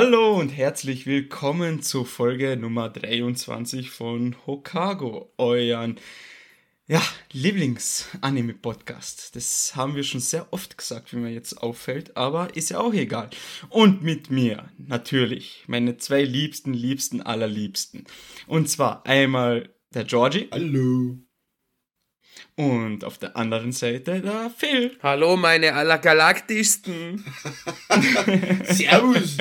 Hallo und herzlich willkommen zur Folge Nummer 23 von Hokago, euren ja, Lieblings-Anime-Podcast. Das haben wir schon sehr oft gesagt, wie mir jetzt auffällt, aber ist ja auch egal. Und mit mir natürlich meine zwei liebsten, liebsten, allerliebsten. Und zwar einmal der Georgie. Hallo. Und auf der anderen Seite der Phil. Hallo, meine allergalaktischsten. Servus.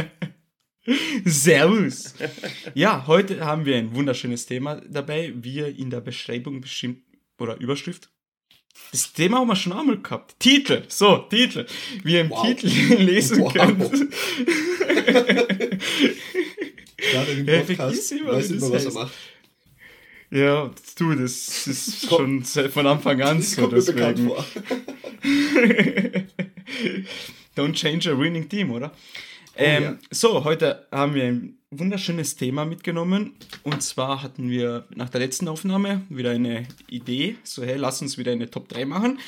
Servus. Ja, heute haben wir ein wunderschönes Thema dabei, wie ihr in der Beschreibung bestimmt oder Überschrift. Das Thema haben wir schon einmal gehabt. Titel, so, Titel. Wie ihr im wow. Titel lesen wow. könnt. Gerade im Podcast ja, weiß immer, was er macht. Ja, du, das ist schon von Anfang an das so. Deswegen. Don't change a winning team, oder? Oh, ähm, ja. So, heute haben wir ein wunderschönes Thema mitgenommen. Und zwar hatten wir nach der letzten Aufnahme wieder eine Idee. So, hey, lass uns wieder eine Top 3 machen.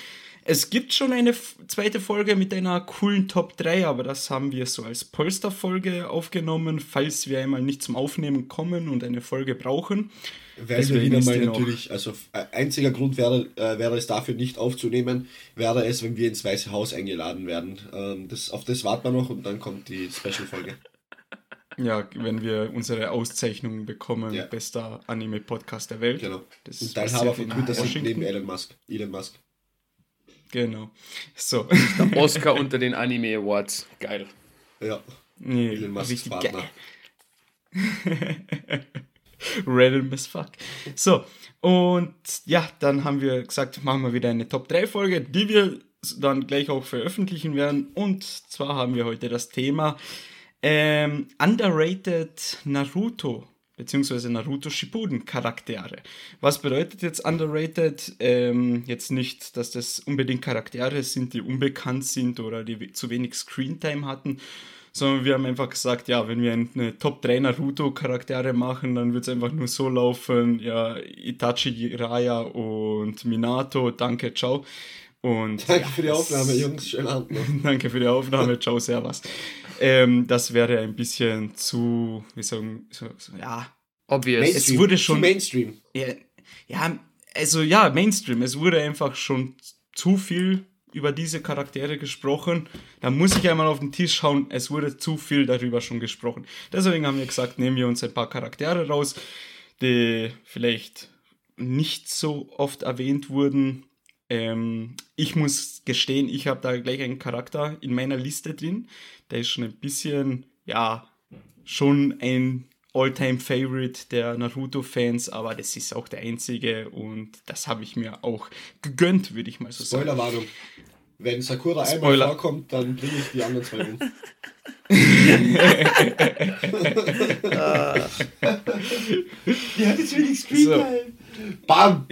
Es gibt schon eine zweite Folge mit einer coolen Top 3, aber das haben wir so als Polster-Folge aufgenommen, falls wir einmal nicht zum Aufnehmen kommen und eine Folge brauchen. Wäre wir wieder mal natürlich, also äh, einziger Grund wäre, äh, wäre es dafür nicht aufzunehmen, wäre es, wenn wir ins Weiße Haus eingeladen werden. Ähm, das, auf das warten wir noch und dann kommt die Special-Folge. Ja, wenn wir unsere Auszeichnung bekommen, ja. bester Anime-Podcast der Welt. Genau. Das und Teilhaber von Twitter sind neben Elon Musk. Elon Musk. Genau. So. Der Oscar unter den Anime Awards. Geil. Ja. Nee, Elon Musk Partner. Random as fuck. So, und ja, dann haben wir gesagt, machen wir wieder eine Top 3 Folge, die wir dann gleich auch veröffentlichen werden. Und zwar haben wir heute das Thema ähm, Underrated Naruto beziehungsweise Naruto Shippuden Charaktere. Was bedeutet jetzt underrated? Ähm, jetzt nicht, dass das unbedingt Charaktere sind, die unbekannt sind oder die zu wenig Screentime hatten, sondern wir haben einfach gesagt, ja, wenn wir eine Top 3 Naruto Charaktere machen, dann wird es einfach nur so laufen, ja, Itachi, Jiraiya und Minato, danke, ciao. Und, danke ja, für die Aufnahme, Jungs. Schönen Abend noch. danke für die Aufnahme. Ciao, servus. Ähm, das wäre ein bisschen zu, wie sagen, so, so, ja. Obvious. Mainstream. Es wurde schon. Mainstream. Ja, ja, also ja, Mainstream. Es wurde einfach schon zu viel über diese Charaktere gesprochen. Da muss ich einmal auf den Tisch schauen. Es wurde zu viel darüber schon gesprochen. Deswegen haben wir gesagt, nehmen wir uns ein paar Charaktere raus, die vielleicht nicht so oft erwähnt wurden. Ähm, ich muss gestehen, ich habe da gleich einen Charakter in meiner Liste drin. Der ist schon ein bisschen, ja, schon ein All-Time-Favorite der Naruto-Fans, aber das ist auch der einzige und das habe ich mir auch gegönnt, würde ich mal so sagen. Spoilerwarnung. Wenn Sakura Spoiler. einmal vorkommt, dann bringe ich die anderen zwei um. die hat jetzt wenig Screentime. So. Bam!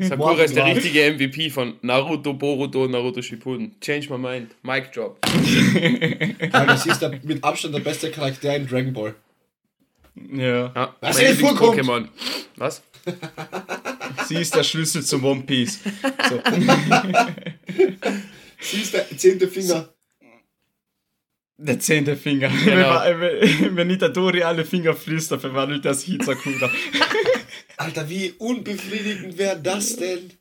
Sakura ist der richtige MVP von Naruto, Boruto, Naruto Shippuden. Change my mind. Mic drop. ja, das ist der, mit Abstand der beste Charakter in Dragon Ball. Ja. ja Was ist vorkommt? Pokémon. Was? Sie ist der Schlüssel zum One Piece. So. Sie ist der zehnte Finger. Der zehnte Finger. Genau. Wenn, wenn Itadori alle Finger frisst, dann verwandelt er sich in Sakura. Alter, wie unbefriedigend wäre das denn?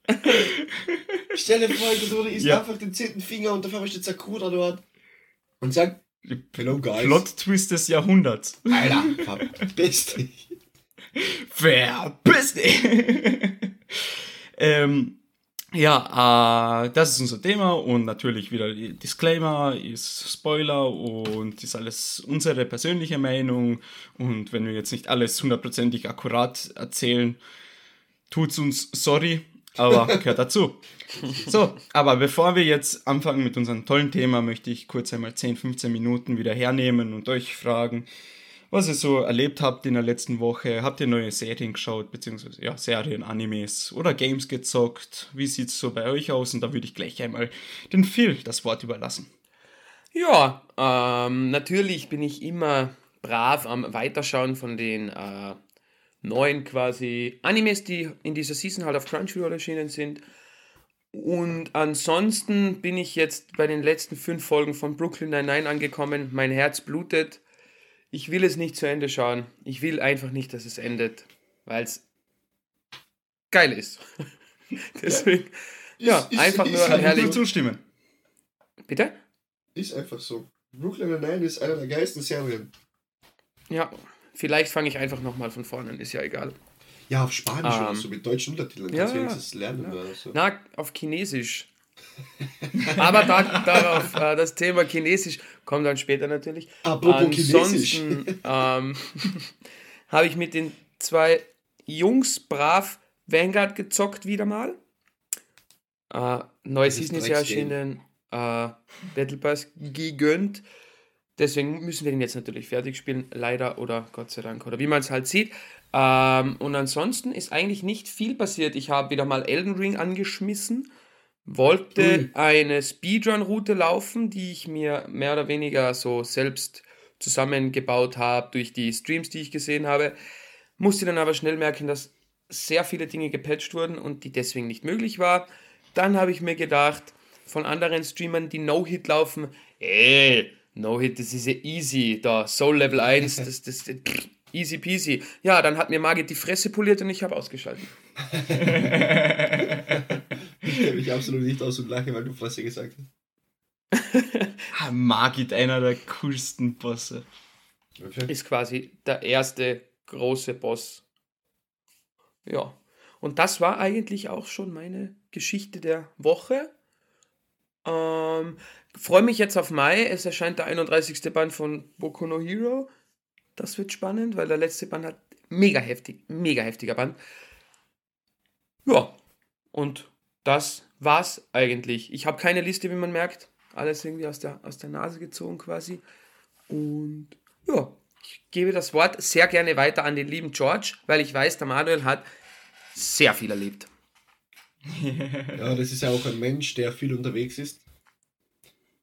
Stell dir vor, Itadori isst ja. einfach den zehnten Finger und dafür steht Sakura dort. Und sagt, Hello, guys. Plot-Twist des Jahrhunderts. Alter, verpiss dich. Verpiss dich. ähm, ja, äh, das ist unser Thema und natürlich wieder Disclaimer, ist Spoiler und ist alles unsere persönliche Meinung und wenn wir jetzt nicht alles hundertprozentig akkurat erzählen, tut's uns sorry, aber gehört dazu. So, aber bevor wir jetzt anfangen mit unserem tollen Thema, möchte ich kurz einmal 10, 15 Minuten wieder hernehmen und euch fragen, was ihr so erlebt habt in der letzten Woche. Habt ihr neue Serien geschaut, beziehungsweise ja, Serien, Animes oder Games gezockt? Wie sieht es so bei euch aus? Und da würde ich gleich einmal den Phil das Wort überlassen. Ja, ähm, natürlich bin ich immer brav am Weiterschauen von den äh, neuen quasi Animes, die in dieser Season halt auf Crunchyroll erschienen sind. Und ansonsten bin ich jetzt bei den letzten fünf Folgen von Brooklyn Nine-Nine angekommen. Mein Herz blutet. Ich will es nicht zu Ende schauen. Ich will einfach nicht, dass es endet, weil es geil ist. Deswegen, ja, Ist- ist- einfach ist nur halt Kann ich herrlich. zustimmen. Bitte? Ist einfach so. Brooklyn Nine-Nine ist einer der geilsten Serien. Ja, vielleicht fange ich einfach nochmal von vorne an, ist ja egal. Ja, auf Spanisch Ähm, oder so, mit deutschen Untertiteln. ja, Kannst du wenigstens lernen. ja. Oder so. Na, auf Chinesisch. Aber da, darauf, äh, das Thema Chinesisch kommt dann später natürlich. Apropos. Ansonsten ähm, habe ich mit den zwei Jungs brav Vanguard gezockt wieder mal. Äh, neue Das ist Season ist ja erschienen. Äh, Battle Pass gegönnt. Deswegen müssen wir den jetzt natürlich fertig spielen. Leider oder Gott sei Dank. Oder wie man es halt sieht. Ähm, und ansonsten ist eigentlich nicht viel passiert. Ich habe wieder mal Elden Ring angeschmissen. Wollte eine Speedrun-Route laufen, die ich mir mehr oder weniger so selbst zusammengebaut habe durch die Streams, die ich gesehen habe. Musste dann aber schnell merken, dass sehr viele Dinge gepatcht wurden und die deswegen nicht möglich war. Dann habe ich mir gedacht, von anderen Streamern, die No-Hit laufen, ey, No-Hit, das ist ja easy, da, Soul Level 1, das, das, das easy peasy. Ja, dann hat mir Margit die Fresse poliert und ich habe ausgeschaltet. Ich kenne mich absolut nicht aus und lache, weil du Fresse gesagt hast. Ah, Margit, einer der coolsten Bosse. Okay. ist quasi der erste große Boss. Ja. Und das war eigentlich auch schon meine Geschichte der Woche. Ähm, Freue mich jetzt auf Mai. Es erscheint der 31. Band von Boku no Hero. Das wird spannend, weil der letzte Band hat mega heftig, mega heftiger Band. Ja. Und das war's eigentlich. Ich habe keine Liste, wie man merkt. Alles irgendwie aus der, aus der Nase gezogen quasi. Und ja, ich gebe das Wort sehr gerne weiter an den lieben George, weil ich weiß, der Manuel hat sehr viel erlebt. Ja, das ist ja auch ein Mensch, der viel unterwegs ist.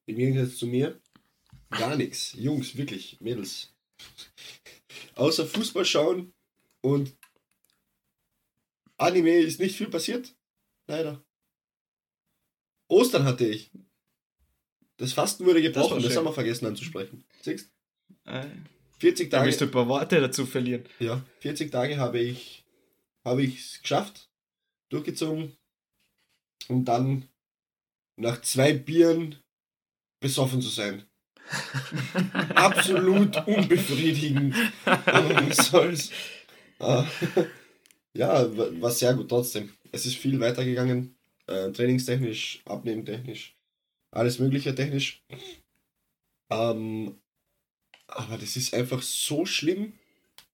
Im Gegensatz zu mir. Gar nichts. Jungs, wirklich, Mädels. Außer Fußball schauen und Anime ist nicht viel passiert. Leider. Ostern hatte ich. Das Fasten wurde Das gebrochen, das, schön. haben wir vergessen anzusprechen. Siehst Äh, 40 da willst du Tage, ein paar Worte dazu verlieren. ja, 40 Tage habe ich habe ich es geschafft, durchgezogen und dann nach zwei Bieren besoffen zu sein. Absolut unbefriedigend. Aber was soll's. Ah, ja, wa- war sehr gut trotzdem. Es ist viel weitergegangen. Äh, trainingstechnisch, abnehmtechnisch, alles mögliche technisch. Ähm, aber das ist einfach so schlimm.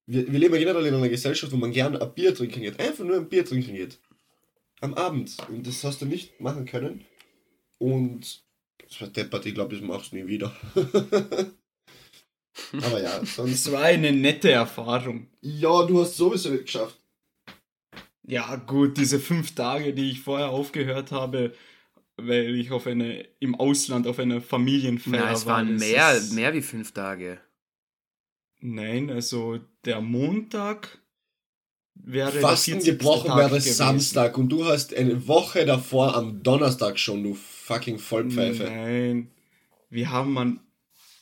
Wir, wir leben ja generell in einer Gesellschaft, wo man gern ein Bier trinken geht. Einfach nur ein Bier trinken geht. Am Abend. Und das hast du nicht machen können. Und das war deppert, ich glaube, das machst du nie wieder. aber ja, sonst. Es war eine nette Erfahrung. Ja, du hast sowieso nicht geschafft. Ja, gut, diese fünf Tage, die ich vorher aufgehört habe, weil ich auf eine, im Ausland auf einer Familienfeier Nein, es war. waren mehr, ist- mehr wie fünf Tage. Nein, also der Montag wäre Fasten der 40. gebrochen wäre gewesen. Samstag und du hast eine Woche davor am Donnerstag schon, du fucking Vollpfeife. Nein, wir haben man.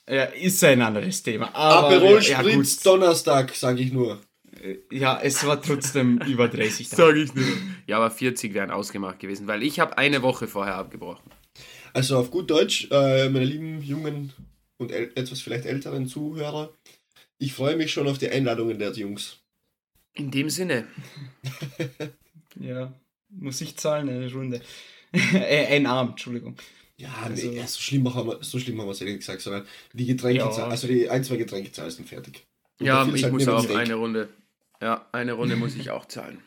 Ja, ist ein anderes Thema. Aber Aperol ja, Spritz gut. Donnerstag, sage ich nur. Ja, es war trotzdem über 30 Tage. Sag ich nur. Ja, aber 40 wären ausgemacht gewesen, weil ich habe eine Woche vorher abgebrochen. Also auf gut Deutsch, äh, meine lieben jungen und etwas vielleicht älteren Zuhörer, ich freue mich schon auf die Einladungen der Jungs. In dem Sinne. Ja, muss ich zahlen eine Runde. äh, ein Abend, Entschuldigung. Ja, Also- nee, so schlimm haben wir so schlimm haben wir es nicht gesagt, sondern die Getränke, Ja. also die ein, zwei Getränke zahlst und fertig. Und Ja, ich halt muss auch Steak. eine Runde. Ja, eine Runde muss ich auch zahlen.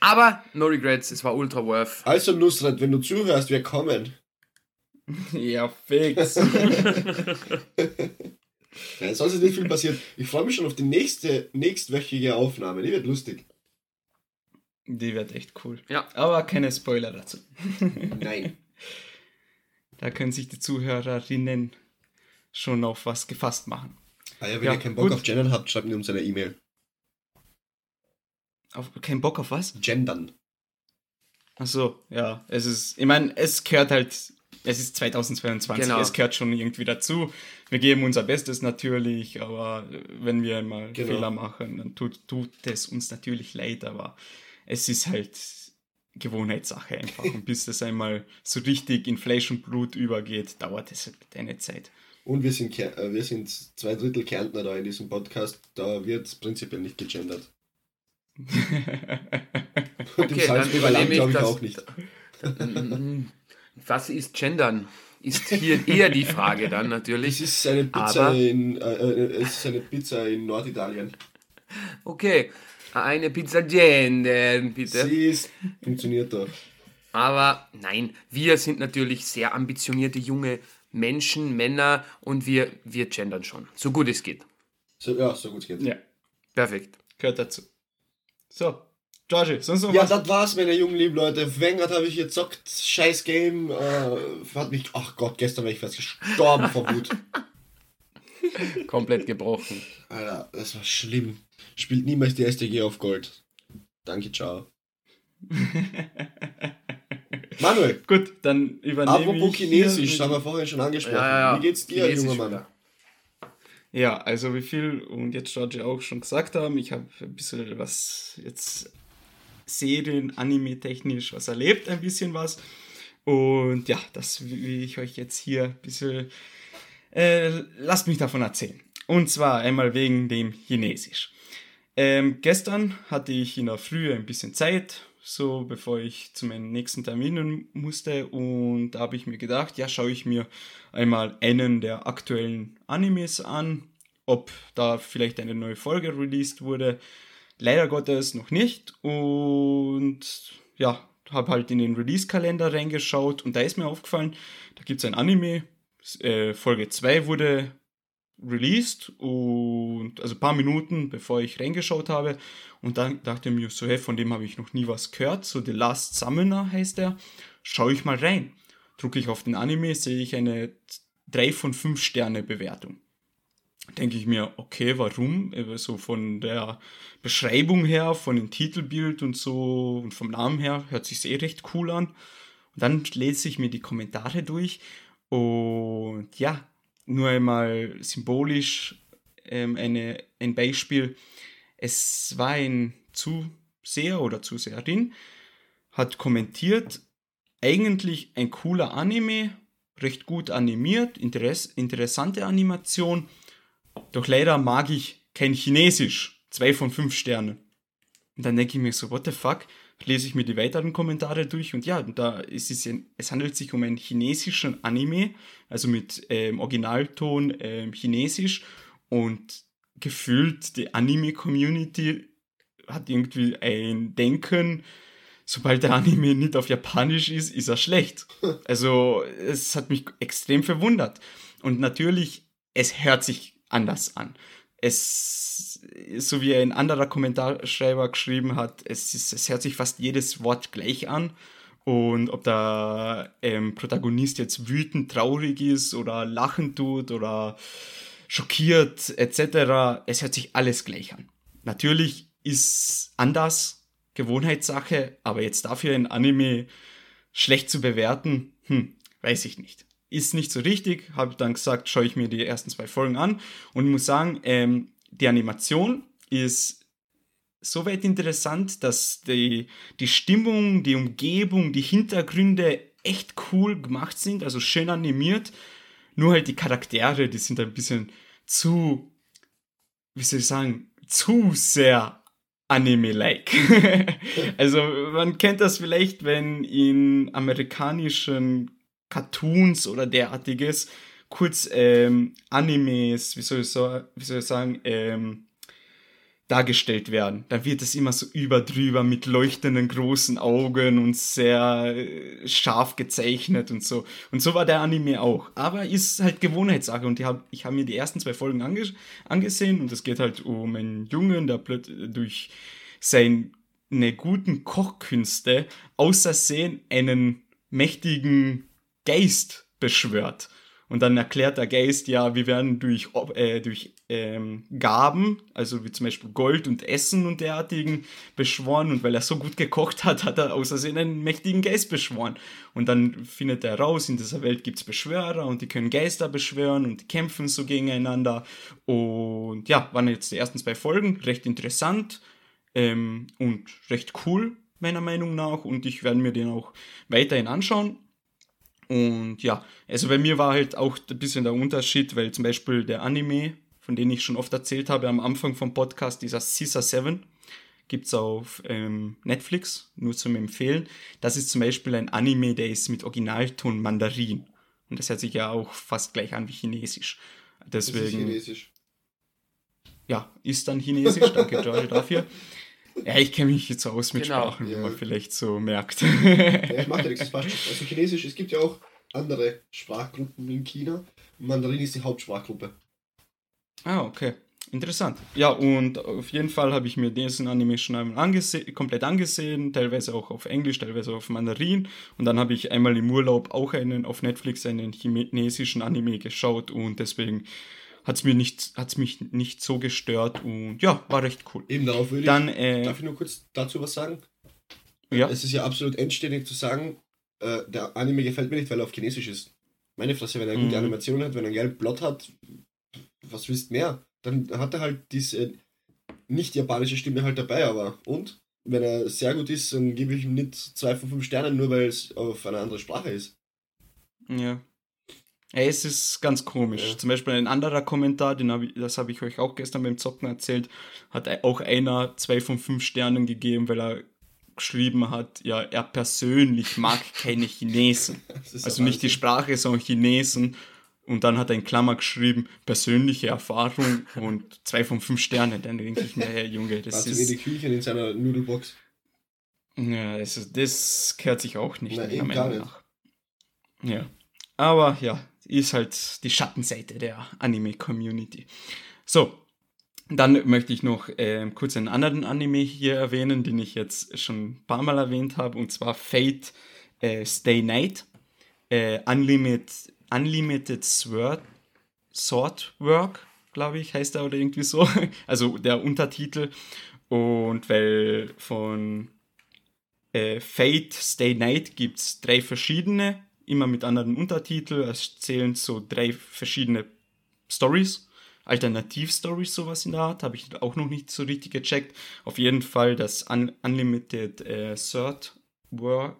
Aber no regrets, es war ultra worth. Also Nusrat, wenn du zuhörst, wir kommen. Ja, fix. Nein, sonst ist nicht viel passiert. Ich freue mich schon auf die nächste, nächstwöchige Aufnahme. Die wird lustig. Die wird echt cool. Ja. Aber keine Spoiler dazu. Nein. Da können sich die Zuhörerinnen schon auf was gefasst machen. Ah ja, wenn Ja, ihr keinen Bock gut. auf Gendern habt, schreibt mir uns eine E-Mail. Auf, kein Bock auf was? Gendern. Achso, ja. Es ist, ich meine, es gehört halt es ist 2022, Genau. es gehört schon irgendwie dazu. Wir geben unser Bestes natürlich, aber wenn wir einmal Genau. Fehler machen, dann tut, tut es uns natürlich leid, aber es ist halt Gewohnheitssache einfach. Und bis das einmal so richtig in Fleisch und Blut übergeht, dauert es halt eine Zeit. Und wir sind, äh, wir sind zwei Drittel Kärntner da in diesem Podcast. Da wird prinzipiell nicht gegendert. Und Okay, dann übernehme ich glaube ich das- auch nicht. Was ist Gendern? Ist hier eher die Frage dann Es natürlich. ist eine Pizza Aber- in äh, äh, es ist eine Pizza in Norditalien. Okay, eine Pizza gendern, bitte. Sie ist funktioniert doch. Aber nein, wir sind natürlich sehr ambitionierte junge Menschen, Männer und wir, wir gendern schon. So gut es geht. So, ja, so gut es geht. ja, Perfekt. gehört dazu. So, Georgie, sonst noch Ja, was? das war's, meine jungen lieben Leute. Wenger habe ich jetzt gezockt. Scheiß Game. Äh, hat mich. Ach Gott, gestern wäre ich fast gestorben vor Wut. Komplett gebrochen. Alter, das war schlimm. Spielt niemals die STG auf Gold. Danke, ciao. Manuel, Gut, dann übernehme apropos ich Chinesisch, hier- das haben wir vorhin schon angesprochen. Ja, ja, ja. Wie geht's dir, Chinesisch junger Mann? wieder. Ja, also wie viel und jetzt Georgie auch schon gesagt haben, ich habe ein bisschen was jetzt Serien, Anime technisch was erlebt, ein bisschen was. Und ja, das will ich euch jetzt hier ein bisschen, äh, lasst mich davon erzählen. Und zwar einmal wegen dem Chinesisch. Ähm, gestern hatte ich in der Früh ein bisschen Zeit, so bevor ich zu meinen nächsten Terminen musste. Und da habe ich mir gedacht, ja, schaue ich mir einmal einen der aktuellen Animes an, ob da vielleicht eine neue Folge released wurde. Leider Gottes noch nicht. Und ja, habe halt in den Release-Kalender reingeschaut und da ist mir aufgefallen, da gibt es ein Anime. Äh, Folge 2 wurde released und also ein paar Minuten bevor ich reingeschaut habe und dann dachte ich mir so, hey, von dem habe ich noch nie was gehört, so The Last Summoner heißt der, schaue ich mal rein. Drucke ich auf den Anime, sehe ich eine 3 von 5 Sterne Bewertung. Denke ich mir, okay, warum? Äh, So von der Beschreibung her, von dem Titelbild und so und vom Namen her hört sich eh recht cool an. Und dann lese ich mir die Kommentare durch und ja, nur einmal symbolisch ähm, eine, ein Beispiel. Es war ein Zuseher oder Zuseherin, hat kommentiert, eigentlich ein cooler Anime, recht gut animiert, interess interessante Animation, doch leider mag ich kein Chinesisch. Zwei von fünf Sternen. Und dann denke ich mir so, what the fuck? Lese ich mir die weiteren Kommentare durch und ja, da ist es, es handelt sich um einen chinesischen Anime, also mit ähm, Originalton ähm, Chinesisch und gefühlt die Anime-Community hat irgendwie ein Denken, sobald der Anime nicht auf Japanisch ist, ist er schlecht. Also es hat mich extrem verwundert. Und natürlich, es hört sich anders an. Es, so wie ein anderer Kommentarschreiber geschrieben hat, es, ist, es hört sich fast jedes Wort gleich an. Und ob der ähm, Protagonist jetzt wütend, traurig ist oder lachen tut oder schockiert etc., es hört sich alles gleich an. Natürlich ist anders, Gewohnheitssache, aber jetzt dafür ein Anime schlecht zu bewerten, hm, weiß ich nicht. Ist nicht so richtig, habe dann gesagt, schaue ich mir die ersten zwei Folgen an und muss sagen, ähm, die Animation ist soweit interessant, dass die, die Stimmung, die Umgebung, die Hintergründe echt cool gemacht sind, also schön animiert. Nur halt die Charaktere, die sind ein bisschen zu, wie soll ich sagen, zu sehr Anime-like. also man kennt das vielleicht, wenn in amerikanischen Cartoons oder derartiges kurz ähm, Animes, wie soll ich, so, wie soll ich sagen, ähm, dargestellt werden. Dann wird es immer so überdrüber mit leuchtenden großen Augen und sehr äh, scharf gezeichnet und so. Und so war der Anime auch. Aber ist halt Gewohnheitssache und ich habe hab mir die ersten zwei Folgen ange angesehen und es geht halt um einen Jungen, der plötzlich durch seine guten Kochkünste außersehen einen mächtigen Geist beschwört. Und dann erklärt der Geist, ja, wir werden durch, äh, durch ähm, Gaben, also wie zum Beispiel Gold und Essen und derartigen, beschworen. Und weil er so gut gekocht hat, hat er außersehen einen mächtigen Geist beschworen. Und dann findet er raus, in dieser Welt gibt es Beschwörer und die können Geister beschwören und kämpfen so gegeneinander. Und ja, waren jetzt die ersten zwei Folgen, recht interessant ähm, und recht cool, meiner Meinung nach. Und ich werde mir den auch weiterhin anschauen. Und ja, also bei mir war halt auch ein bisschen der Unterschied, weil zum Beispiel der Anime von denen ich schon oft erzählt habe am Anfang vom Podcast, dieser Caesar 7, gibt es auf ähm, Netflix, nur zum Empfehlen. Das ist zum Beispiel ein Anime, der ist mit Originalton Mandarin. Und das hört sich ja auch fast gleich an wie Chinesisch. Deswegen. Das ist Chinesisch. Ja, ist dann Chinesisch. Danke, George, dafür. Ja, ich kenne mich jetzt so aus mit genau. Sprachen, ja. wie man vielleicht so merkt. ja, ich mache ja nichts, das passt Also Chinesisch, es gibt ja auch andere Sprachgruppen in China. Mandarin ist die Hauptsprachgruppe. Ah, okay. Interessant. Ja, und auf jeden Fall habe ich mir diesen Anime schon einmal angese komplett angesehen, teilweise auch auf Englisch, teilweise auf Mandarin. Und dann habe ich einmal im Urlaub auch einen auf Netflix einen chinesischen Anime geschaut und deswegen hat es nicht, hat's mich nicht so gestört und ja, war recht cool. Eben darauf würde dann, ich, äh, darf ich nur kurz dazu was sagen? Ja. Es ist ja absolut endständig zu sagen, äh, der Anime gefällt mir nicht, weil er auf Chinesisch ist. Meine Fresse, wenn er eine gute mhm. Animation hat, wenn er einen gelben Plot hat, was willst mehr? Dann hat er halt diese nicht japanische Stimme halt dabei, aber und? Wenn er sehr gut ist, dann gebe ich ihm nicht zwei von fünf Sternen, nur weil es auf eine andere Sprache ist. Ja. Ey, es ist ganz komisch. Ja. Zum Beispiel ein anderer Kommentar, den hab ich, das habe ich euch auch gestern beim Zocken erzählt, hat auch einer zwei von fünf Sternen gegeben, weil er geschrieben hat, ja, er persönlich mag keine Chinesen. Also nicht die Sprache, sondern Chinesen. Und dann hat er in Klammer geschrieben, persönliche Erfahrung und zwei von fünf Sternen. Dann denke ich mir, hey Junge, das Warte ist... die Küche in seiner Nudelbox. Ja, das, das gehört sich auch nicht. Na, eben gar nicht. Ja. Aber ja, ist halt die Schattenseite der Anime-Community. So, dann möchte ich noch äh, kurz einen anderen Anime hier erwähnen, den ich jetzt schon ein paar Mal erwähnt habe, und zwar Fate äh, Stay Night. Äh, Unlimited Unlimited Sword, Work, glaube ich, heißt er oder irgendwie so. Also der Untertitel. Und weil von äh, Fate Stay Night gibt es drei verschiedene, immer mit anderen Untertiteln. Es zählen so drei verschiedene Stories. Alternativ-Stories, sowas in der Art, habe ich auch noch nicht so richtig gecheckt. Auf jeden Fall das Un Unlimited äh, Third Work,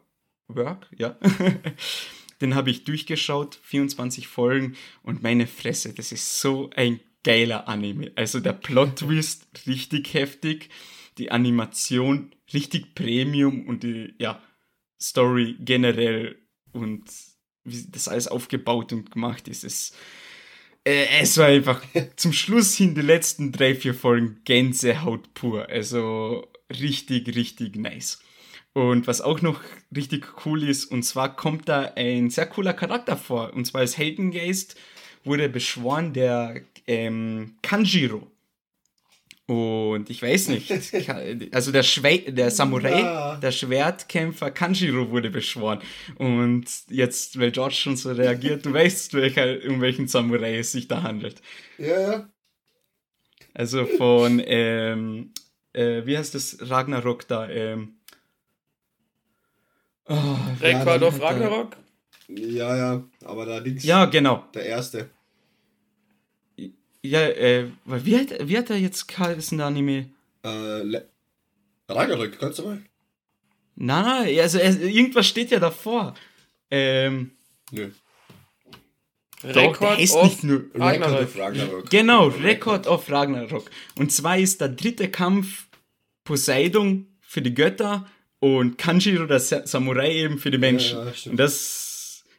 Work ja. Den habe ich durchgeschaut, 24 Folgen und meine Fresse, das ist so ein geiler Anime. Also der Plot-Twist richtig heftig, die Animation richtig Premium und die ja, Story generell und wie das alles aufgebaut und gemacht ist. Es, äh, es war einfach zum Schluss hin die letzten drei, vier Folgen Gänsehaut pur. Also richtig, richtig nice. Und was auch noch richtig cool ist, und zwar kommt da ein sehr cooler Charakter vor. Und zwar als Heldengeist wurde beschworen der ähm, Kanjiro. Und ich weiß nicht, also der, Schwe der Samurai, ja. der Schwertkämpfer Kanjiro wurde beschworen. Und jetzt, weil George schon so reagiert, du weißt, welcher, um welchen Samurai es sich da handelt. Ja, ja. Also von, ähm, äh, wie heißt das Ragnarok da? Ähm, Oh, Ragnarok? Ja, ja, aber da links. Ja, genau. Der erste. Ja, äh, wie hat, wie hat er jetzt geheißen, der Anime? Äh, Ragnarok, kannst du mal? Nein, nein, also irgendwas steht ja davor. Ähm. Nö. Doch, der heißt nicht nur Ragnarok. of Ragnarok. Genau, Record of Ragnarok. Und zwar ist der dritte Kampf Poseidon für die Götter und Kanjiro, der Samurai eben für die Menschen. Ja, ja, und das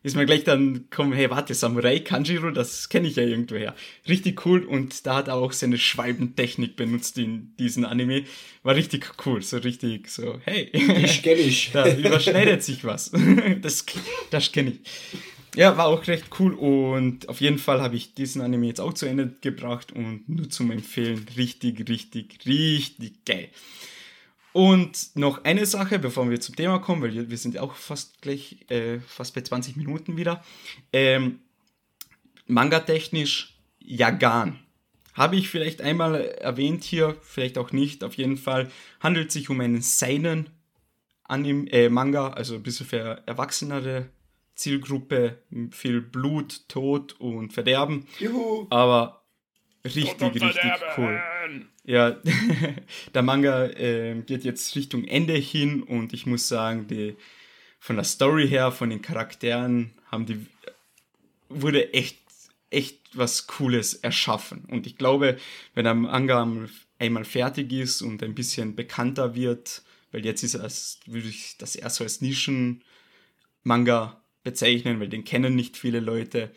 ist mir gleich dann kommen, hey, warte, Samurai, Kanjiro, das kenne ich ja irgendwoher. Richtig cool und da hat er auch seine Schwalbentechnik benutzt in diesem Anime. War richtig cool, so richtig so, hey. Ich kenne ich. da überschneidet sich was. das das kenne ich. Ja, war auch recht cool und auf jeden Fall habe ich diesen Anime jetzt auch zu Ende gebracht und nur zum Empfehlen. Richtig, richtig, richtig geil. Und noch eine Sache, bevor wir zum Thema kommen, weil wir sind ja auch fast gleich, äh, fast bei 20 Minuten wieder. Ähm, Manga-technisch Yagan Habe ich vielleicht einmal erwähnt hier, vielleicht auch nicht. Auf jeden Fall handelt es sich um einen seinen Anime, äh, Manga, also ein bisschen für erwachsenere Zielgruppe, viel Blut, Tod und Verderben. Juhu. Aber richtig, richtig cool. Ja, der Manga äh, geht jetzt Richtung Ende hin und ich muss sagen, die, von der Story her, von den Charakteren, haben die wurde echt, echt was Cooles erschaffen. Und ich glaube, wenn der Manga einmal fertig ist und ein bisschen bekannter wird, weil jetzt ist es, würde ich das erst so als Nischen-Manga bezeichnen, weil den kennen nicht viele Leute.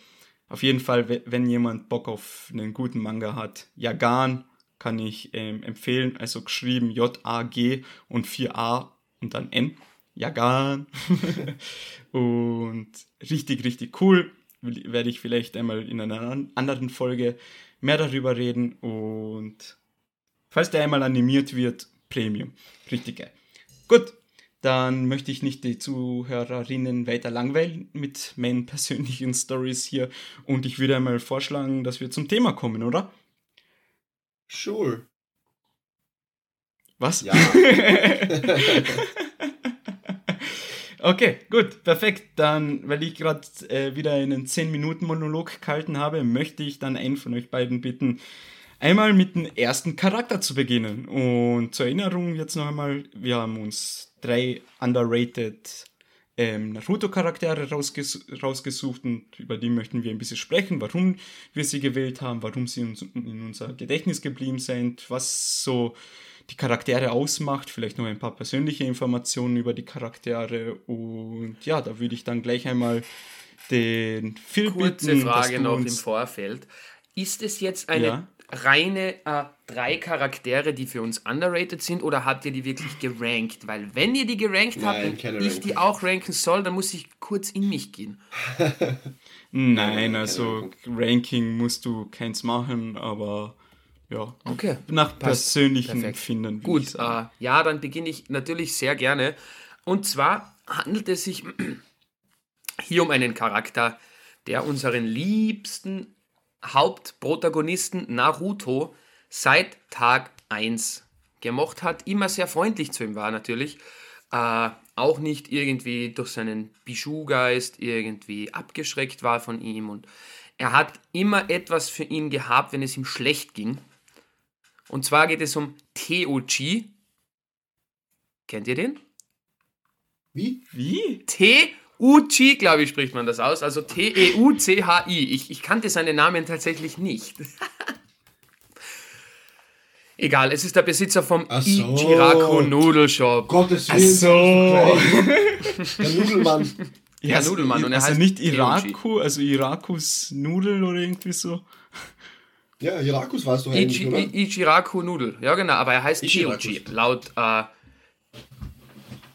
Auf jeden Fall, wenn jemand Bock auf einen guten Manga hat, Yagan kann ich ähm, empfehlen. Also geschrieben J-A-G und 4A und dann N. Yagan. und richtig, richtig cool. Werde ich vielleicht einmal in einer anderen Folge mehr darüber reden. Und falls der einmal animiert wird, Premium. Richtig geil. Gut, dann möchte ich nicht die Zuhörerinnen weiter langweilen mit meinen persönlichen Stories hier und ich würde einmal vorschlagen, dass wir zum Thema kommen, oder? Sure. Was? Ja. okay, gut, perfekt. Dann, weil ich gerade äh, wieder einen 10-Minuten-Monolog gehalten habe, möchte ich dann einen von euch beiden bitten, einmal mit dem ersten Charakter zu beginnen. Und zur Erinnerung jetzt noch einmal, wir haben uns drei underrated ähm, Naruto-Charaktere rausges rausgesucht und über die möchten wir ein bisschen sprechen, warum wir sie gewählt haben, warum sie uns in unser Gedächtnis geblieben sind, was so die Charaktere ausmacht, vielleicht noch ein paar persönliche Informationen über die Charaktere und ja, da würde ich dann gleich einmal den Phil Kurze bitten, Frage noch im Vorfeld. Ist es jetzt eine ja? Reine äh, drei Charaktere, die für uns underrated sind, oder habt ihr die wirklich gerankt? Weil wenn ihr die gerankt habt und ich die auch ranken soll, dann muss ich kurz in mich gehen. Nein, also Ranking musst du keins machen, aber ja, okay. nach persönlichen Empfinden. Gut, äh, ja, dann beginne ich natürlich sehr gerne. Und zwar handelt es sich hier um einen Charakter, der unseren liebsten Hauptprotagonisten Naruto seit Tag 1 gemocht hat. Immer sehr freundlich zu ihm war natürlich. Äh, auch nicht irgendwie durch seinen Bijou-Geist irgendwie abgeschreckt war von ihm. Und er hat immer etwas für ihn gehabt, wenn es ihm schlecht ging. Und zwar geht es um T.O.G. Kennt ihr den? Wie? Wie? T Uchi, glaube ich, spricht man das aus. Also T-E-U-C-H-I. Ich, ich kannte seinen Namen tatsächlich nicht. Egal, es ist der Besitzer vom so. Ichiraku Nudelshop. Gottes Willen. So. der Nudelmann. Ja, der Nudelmann. Und er also heißt nicht Iraku, also Irakus Nudel oder irgendwie so. Ja, Irakus warst du eigentlich, oder? Ichiraku Nudel. Ja, genau, aber er heißt Ichiraku. Laut äh,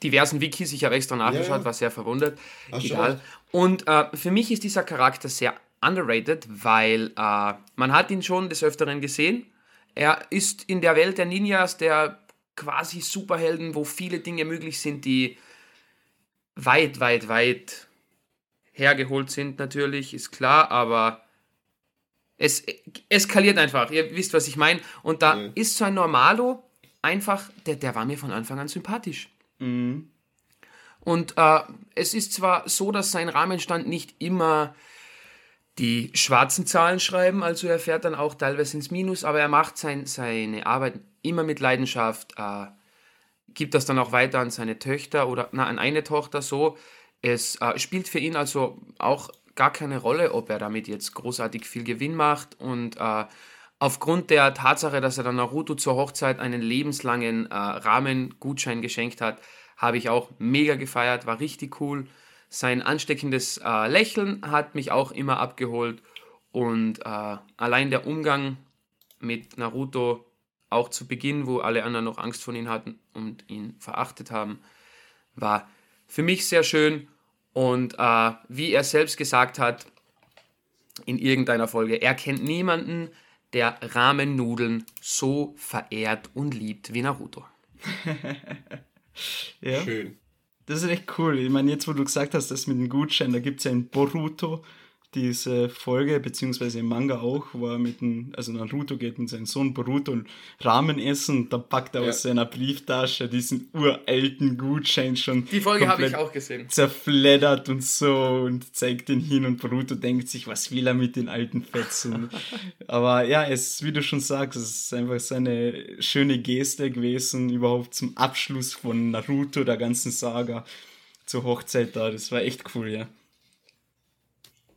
diversen Wikis, ich habe extra nachgeschaut, ja, war sehr verwundert. Ach, Egal. Und äh, für mich ist dieser Charakter sehr underrated, weil äh, man hat ihn schon des Öfteren gesehen. Er ist in der Welt der Ninjas, der quasi Superhelden, wo viele Dinge möglich sind, die weit, weit, weit hergeholt sind, natürlich, ist klar, aber es eskaliert einfach. Ihr wisst, was ich meine. Und da ja. ist so ein Normalo einfach, der, der war mir von Anfang an sympathisch. Mhm. Und äh, es ist zwar so, dass sein Rahmenstand nicht immer die schwarzen Zahlen schreiben, also er fährt dann auch teilweise ins Minus, aber er macht sein, seine Arbeit immer mit Leidenschaft, äh, gibt das dann auch weiter an seine Töchter oder na, an eine Tochter so. Es äh, spielt für ihn also auch gar keine Rolle, ob er damit jetzt großartig viel Gewinn macht und äh, aufgrund der Tatsache, dass er dann Naruto zur Hochzeit einen lebenslangen äh, Rahmengutschein geschenkt hat, habe ich auch mega gefeiert, war richtig cool. Sein ansteckendes äh, Lächeln hat mich auch immer abgeholt und äh, allein der Umgang mit Naruto auch zu Beginn, wo alle anderen noch Angst vor ihm hatten und ihn verachtet haben, war für mich sehr schön und äh, wie er selbst gesagt hat in irgendeiner Folge, er kennt niemanden, der Rahmennudeln so verehrt und liebt wie Naruto. ja. Schön. Das ist echt cool. Ich meine, jetzt wo du gesagt hast, das mit dem Gutschein, da gibt es ja ein Boruto, diese Folge, beziehungsweise im Manga auch, wo er mit dem, also Naruto geht mit seinem Sohn Boruto Ramen essen, da packt er Ja. aus seiner Brieftasche diesen uralten Gutschein schon. Die Folge habe ich auch gesehen. Zerfleddert und so und zeigt ihn hin und Boruto denkt sich, was will er mit den alten Fetzen? Aber ja, es, wie du schon sagst, es ist einfach so eine schöne Geste gewesen, überhaupt zum Abschluss von Naruto, der ganzen Saga, zur Hochzeit da. Das war echt cool, ja.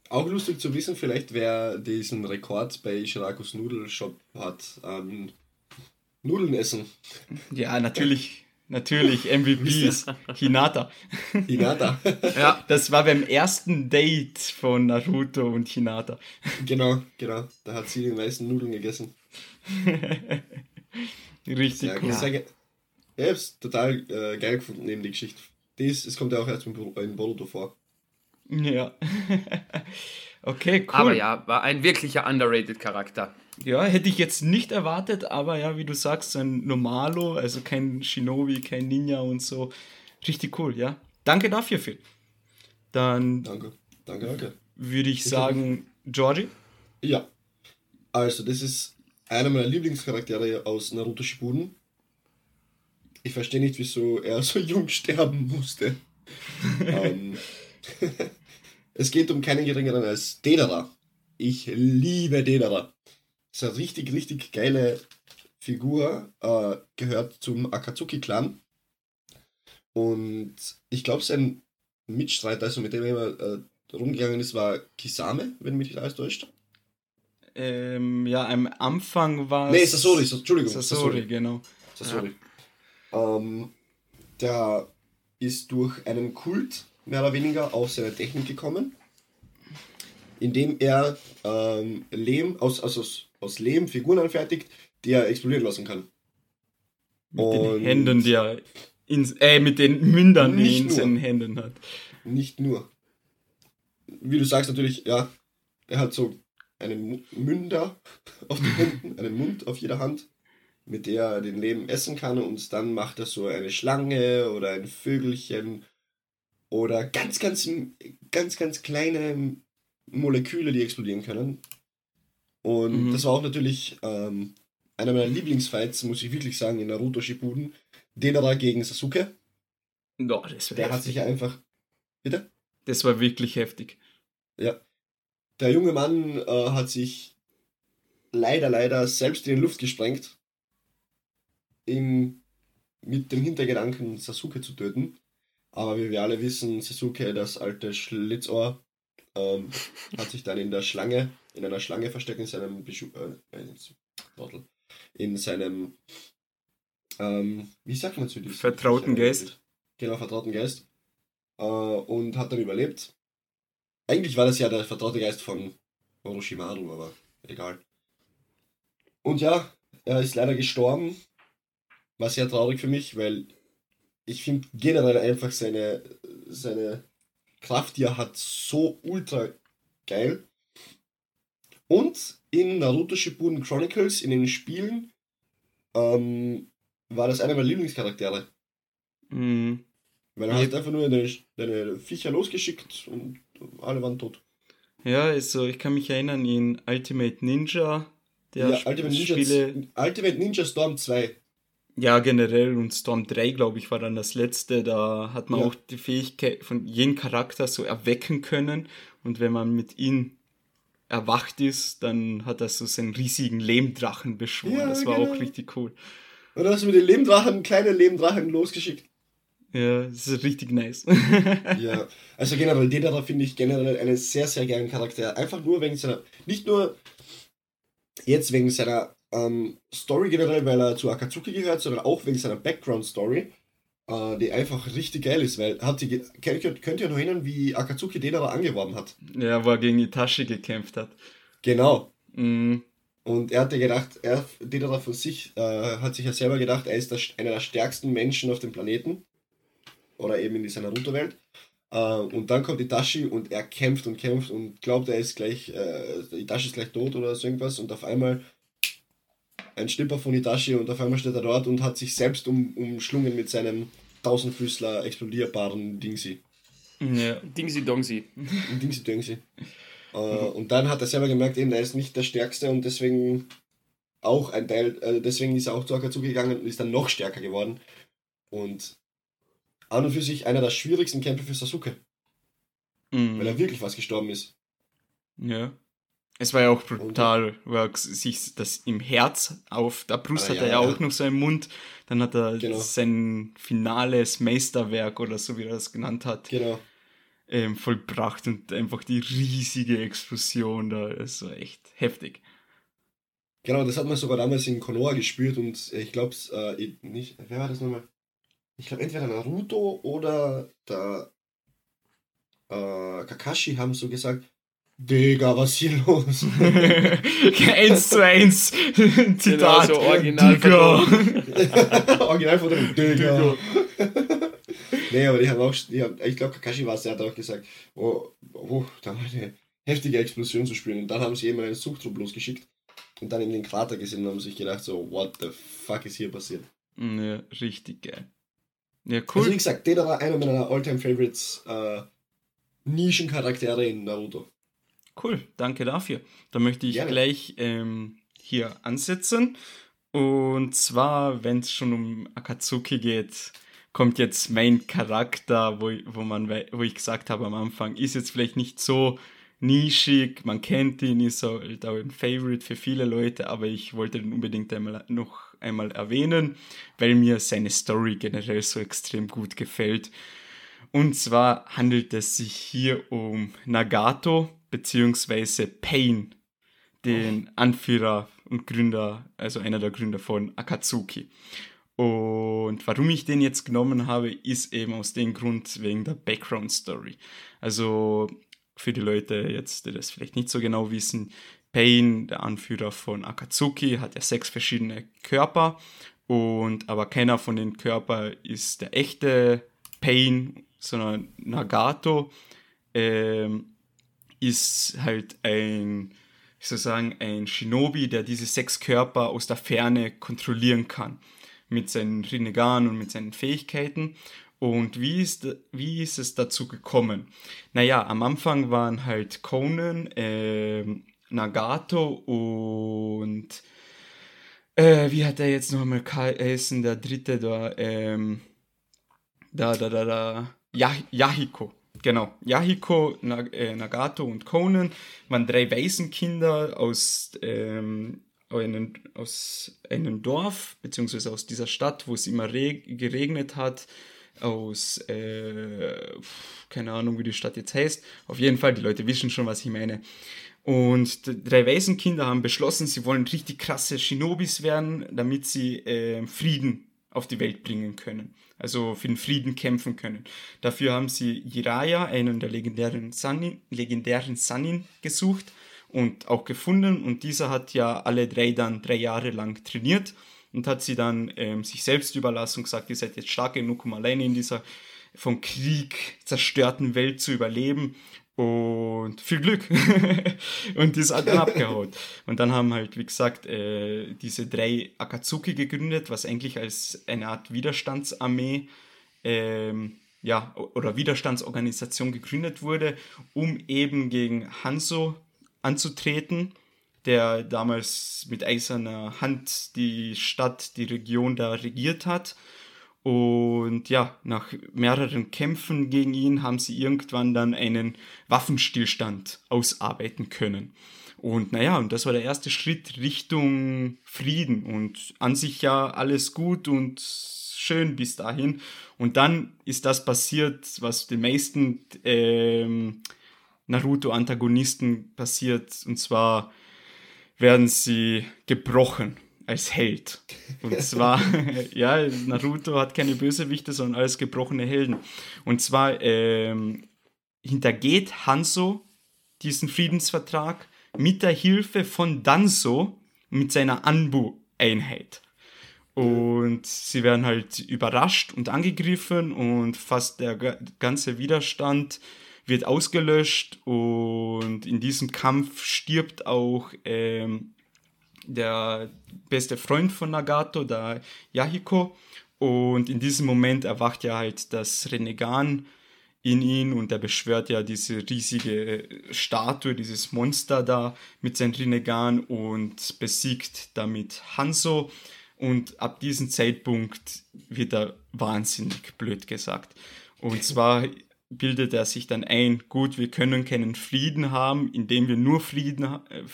Auch lustig zu wissen, vielleicht wer diesen Rekord bei Shirakos Nudelshop hat. Ähm, Nudeln essen. Ja, natürlich, natürlich, MVPs, Hinata. Hinata. Ja, Das war beim ersten Date von Naruto und Hinata. genau, genau. Da hat sie die meisten Nudeln gegessen. Richtig Sehr, cool. sehr ja, ich hab's total äh, geil gefunden, neben die Geschichte. Das, es kommt ja auch erst in Boruto vor. Ja. okay, cool. aber ja, war ein wirklicher underrated Charakter. Ja, hätte ich jetzt nicht erwartet, aber ja, wie du sagst, ein Normalo, also kein Shinobi, kein Ninja und so. Richtig cool, ja. Danke dafür, Phil. Dann Danke. Danke, danke. würde ich sagen, Georgie. Ja. Also, das ist einer meiner Lieblingscharaktere aus Naruto Shippuden. Ich verstehe nicht, wieso er so jung sterben musste. ähm, es geht um keinen geringeren als Dedera. Ich liebe Dedera. Ist eine richtig, richtig geile Figur. Äh, gehört zum Akatsuki-Clan. Und ich glaube, sein Mitstreiter, also mit dem er immer äh, rumgegangen ist, war Kisame, wenn mich nicht alles täuscht. Ähm, ja, am Anfang war Nee, Sasori, Sas- Entschuldigung. Sasori, genau. Sasori. Ähm, der ist durch einen Kult mehr oder weniger auf seine Technik gekommen, indem er ähm, Lehm, aus, aus, aus, aus Lehm Figuren anfertigt, die er explodieren lassen kann. Mit Und- den Händen, die er ins, äh, mit den Mündern, die er in seinen Händen hat. Nicht nur. Wie du sagst, natürlich, ja, er hat so einen Münder auf den Händen, einen Mund auf jeder Hand, mit der er den Leben essen kann und dann macht er so eine Schlange oder ein Vögelchen oder ganz, ganz, ganz, ganz kleine Moleküle, die explodieren können. Und Mhm. das war auch natürlich ähm, einer meiner Lieblingsfights, muss ich wirklich sagen, in Naruto Shippuden. Dedera gegen Sasuke. No, das, war Der hat heftig. sich einfach... Bitte? das war wirklich heftig. Ja. Der junge Mann äh, hat sich leider, leider selbst in die Luft gesprengt, ihm mit dem Hintergedanken, Sasuke zu töten. Aber wie wir alle wissen, Sasuke, das alte Schlitzohr, ähm, hat sich dann in der Schlange, in einer Schlange versteckt, in seinem Beschu äh, in seinem, ähm, wie sagt man zu diesem? Vertrauten Geist. Genau, vertrauten Geist. Äh, und hat dann überlebt. Eigentlich war das ja der vertraute Geist von Orochimaru, aber egal. Und ja, er ist leider gestorben. War sehr traurig für mich, weil ich finde generell einfach seine, seine Kraft, die er hat, so ultra geil. Und in Naruto Shippuden Chronicles, in den Spielen, ähm, war das einer meiner Lieblingscharaktere. Mhm. Weil er hat einfach nur deine, deine Viecher losgeschickt und alle waren tot. Ja, also ich kann mich erinnern in Ultimate Ninja, der ja, Sp- Ultimate, Ninja, Spiele, Ultimate Ninja Storm 2. ja generell und Storm 3, glaube ich, war dann das letzte. Da hat man Ja. auch die Fähigkeit von jedem Charakter so erwecken können und wenn man mit ihm erwacht ist, dann hat er so seinen riesigen Lehmdrachen beschworen. Ja, das war genau. auch richtig cool. Und dann hast du mit den Lehmdrachen, kleine Lehmdrachen losgeschickt. Ja, das ist richtig nice. Ja, also generell, Dedera finde ich generell einen sehr, sehr geilen Charakter. Einfach nur wegen seiner, nicht nur jetzt wegen seiner ähm, Story generell, weil er zu Akatsuki gehört, sondern auch wegen seiner Background-Story, äh, die einfach richtig geil ist, weil habt ihr, könnt, ihr, könnt ihr noch erinnern, wie Akatsuki Dedera angeworben hat? ja, wo er gegen Itachi gekämpft hat. Genau. Mhm. Und er hatte gedacht, er, Dedera von sich, äh, hat sich ja selber gedacht, er ist der, einer der stärksten Menschen auf dem Planeten. Oder eben in dieser Naruto-Welt. Äh, und dann kommt Itachi und er kämpft und kämpft und glaubt, er ist gleich, äh, Itachi ist gleich tot oder so irgendwas. Und auf einmal ein Schnipper von Itachi und auf einmal steht er dort und hat sich selbst um, umschlungen mit seinem Tausendfüßler explodierbaren Dingsi. Ja. Dingsy Dongsi. Dingsi Dingsi. Äh, und dann hat er selber gemerkt, eben, er ist nicht der Stärkste und deswegen auch ein Teil, äh, deswegen ist er auch zu Akatsuki gegangen und ist dann noch stärker geworden. Und an und für sich einer der schwierigsten Kämpfe für Sasuke. Mhm. Weil er wirklich fast gestorben ist. Ja. Es war ja auch brutal, er sich das im Herz auf der Brust Ah, hat er ja, ja. auch noch so einen Mund. Dann hat er Genau. sein finales Meisterwerk oder so wie er das genannt hat, Genau. ähm, vollbracht und einfach die riesige Explosion da. Das war echt heftig. Genau, das hat man sogar damals in Konoha gespürt und ich glaube, äh, nicht, wer war das nochmal? Ich glaube, entweder Naruto oder der äh, Kakashi haben so gesagt, Digga, was ist hier los? eins zu eins. Genau, Zitat. so original Digga. Original von dem Digga. nee, aber die haben auch, die haben, ich glaube, Kakashi war es, der hat auch gesagt, oh, oh, da war eine heftige Explosion zu spüren. Und dann haben sie eben einen Suchtrupp losgeschickt und dann in den Krater gesehen und haben sich gedacht, so, what the fuck ist hier passiert? Ja, richtig geil. Ja, Also wie cool. gesagt, der war einer meiner Alltime Favorites äh, Nischencharaktere in Naruto. Cool, danke dafür. Da möchte ich Gerne. gleich ähm, hier ansetzen. Und zwar, wenn es schon um Akatsuki geht, kommt jetzt mein Charakter, wo, wo, man, wo ich gesagt habe am Anfang, ist jetzt vielleicht nicht so nischig, man kennt ihn, ist halt auch ein Favorite für viele Leute, aber ich wollte ihn unbedingt einmal, noch einmal erwähnen, weil mir seine Story generell so extrem gut gefällt. Und zwar handelt es sich hier um Nagato bzw. Pain, den Anführer und Gründer, also einer der Gründer von Akatsuki. Und warum ich den jetzt genommen habe, ist eben aus dem Grund wegen der Background Story. Also für die Leute jetzt, die das vielleicht nicht so genau wissen, Pain, der Anführer von Akatsuki, hat ja sechs verschiedene Körper und aber keiner von den Körpern ist der echte Pain, sondern Nagato ähm, ist halt ein, wie soll ich sagen, ein Shinobi, der diese sechs Körper aus der Ferne kontrollieren kann. Mit seinen Rinnegan und mit seinen Fähigkeiten. Und wie ist, wie ist es dazu gekommen? Naja, am Anfang waren halt Conan, ähm, Nagato und äh, wie hat er jetzt nochmal geheißen, der dritte da, ähm, da, da, da, da, Yah Yahiko. Genau, Yahiko, Nag äh, Nagato und Conan waren drei Waisenkinder aus, ähm, einem, aus einem Dorf, beziehungsweise aus dieser Stadt, wo es immer reg geregnet hat, aus, äh, keine Ahnung, wie die Stadt jetzt heißt. Auf jeden Fall, die Leute wissen schon, was ich meine. Und die drei Waisenkinder haben beschlossen, sie wollen richtig krasse Shinobis werden, damit sie äh, Frieden auf die Welt bringen können. Also für den Frieden kämpfen können. Dafür haben sie Jiraiya, einen der legendären Sanin, legendären Sanin, gesucht und auch gefunden. Und dieser hat ja alle drei dann drei Jahre lang trainiert und hat sie dann ähm, sich selbst überlassen und gesagt, ihr seid jetzt stark genug, um alleine in dieser vom Krieg zerstörten Welt zu überleben. Und viel Glück. und das hat dann abgehauen. Und dann haben halt, wie gesagt, äh, diese drei Akatsuki gegründet, was eigentlich als eine Art Widerstandsarmee ähm, ja, oder Widerstandsorganisation gegründet wurde, um eben gegen Hanzo anzutreten, der damals mit eiserner Hand die Stadt, die Region da regiert hat. Und ja, nach mehreren Kämpfen gegen ihn haben sie irgendwann dann einen Waffenstillstand ausarbeiten können. Und naja, und das war der erste Schritt Richtung Frieden. Und an sich ja alles gut und schön bis dahin. Und dann ist das passiert, was den meisten ähm, Naruto-Antagonisten passiert. Und zwar werden sie gebrochen als Held. Und zwar, ja, Naruto hat keine Bösewichte, sondern alles gebrochene Helden. Und zwar ähm, hintergeht Hanzo diesen Friedensvertrag mit der Hilfe von Danzo mit seiner Anbu-Einheit. Und sie werden halt überrascht und angegriffen und fast der ga- ganze Widerstand wird ausgelöscht und in diesem Kampf stirbt auch ähm, der beste Freund von Nagato, der Yahiko. Und in diesem Moment erwacht ja halt das Renegan in ihn und er beschwört ja diese riesige Statue, dieses Monster da mit seinen Rinnegan und besiegt damit Hanzo. Und ab diesem Zeitpunkt wird er wahnsinnig blöd gesagt. Und zwar bildet er sich dann ein, gut, wir können keinen Frieden haben, indem wir nur Frieden, äh,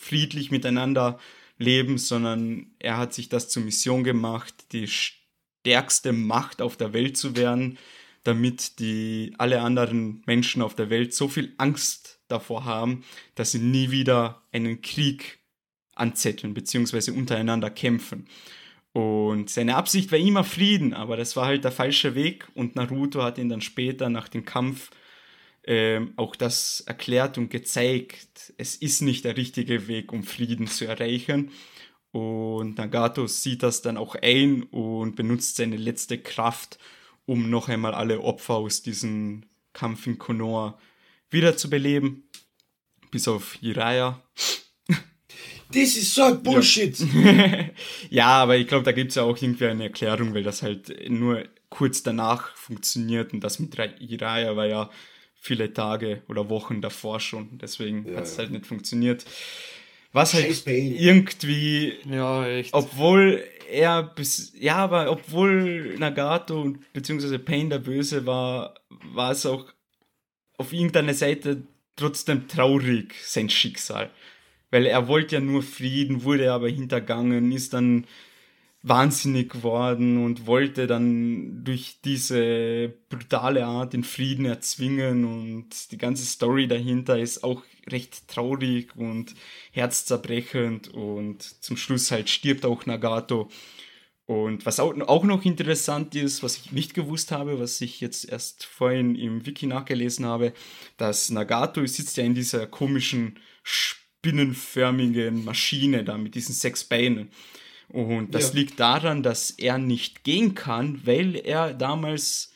friedlich miteinander leben, sondern er hat sich das zur Mission gemacht, die stärkste Macht auf der Welt zu werden damit die alle anderen Menschen auf der Welt so viel Angst davor haben, dass sie nie wieder einen Krieg anzetteln bzw. untereinander kämpfen. Und seine Absicht war immer Frieden, aber das war halt der falsche Weg und Naruto hat ihn dann später nach dem Kampf ähm, auch das erklärt und gezeigt, es ist nicht der richtige Weg, um Frieden zu erreichen. Und Nagato sieht das dann auch ein und benutzt seine letzte Kraft, um noch einmal alle Opfer aus diesem Kampf in Konoha wiederzubeleben. Bis auf Jiraiya. This is so Bullshit! Ja, ja aber ich glaube, da gibt es ja auch irgendwie eine Erklärung, weil das halt nur kurz danach funktioniert und das mit Jiraiya war ja viele Tage oder Wochen davor schon. Deswegen ja, hat es halt nicht funktioniert. Was halt irgendwie, ja, echt. obwohl er bis, ja, aber obwohl Nagato bzw. Pain der Böse war, war es auch auf irgendeiner Seite trotzdem traurig, sein Schicksal. Weil er wollte ja nur Frieden, wurde aber hintergangen, ist dann wahnsinnig geworden und wollte dann durch diese brutale Art den Frieden erzwingen und die ganze Story dahinter ist auch recht traurig und herzzerbrechend und zum Schluss halt stirbt auch Nagato. Und was auch, noch interessant ist, was ich nicht gewusst habe, was ich jetzt erst vorhin im Wiki nachgelesen habe, dass Nagato sitzt ja in dieser komischen spinnenförmigen Maschine da mit diesen sechs Beinen. Und das ja. liegt daran, dass er nicht gehen kann, weil er damals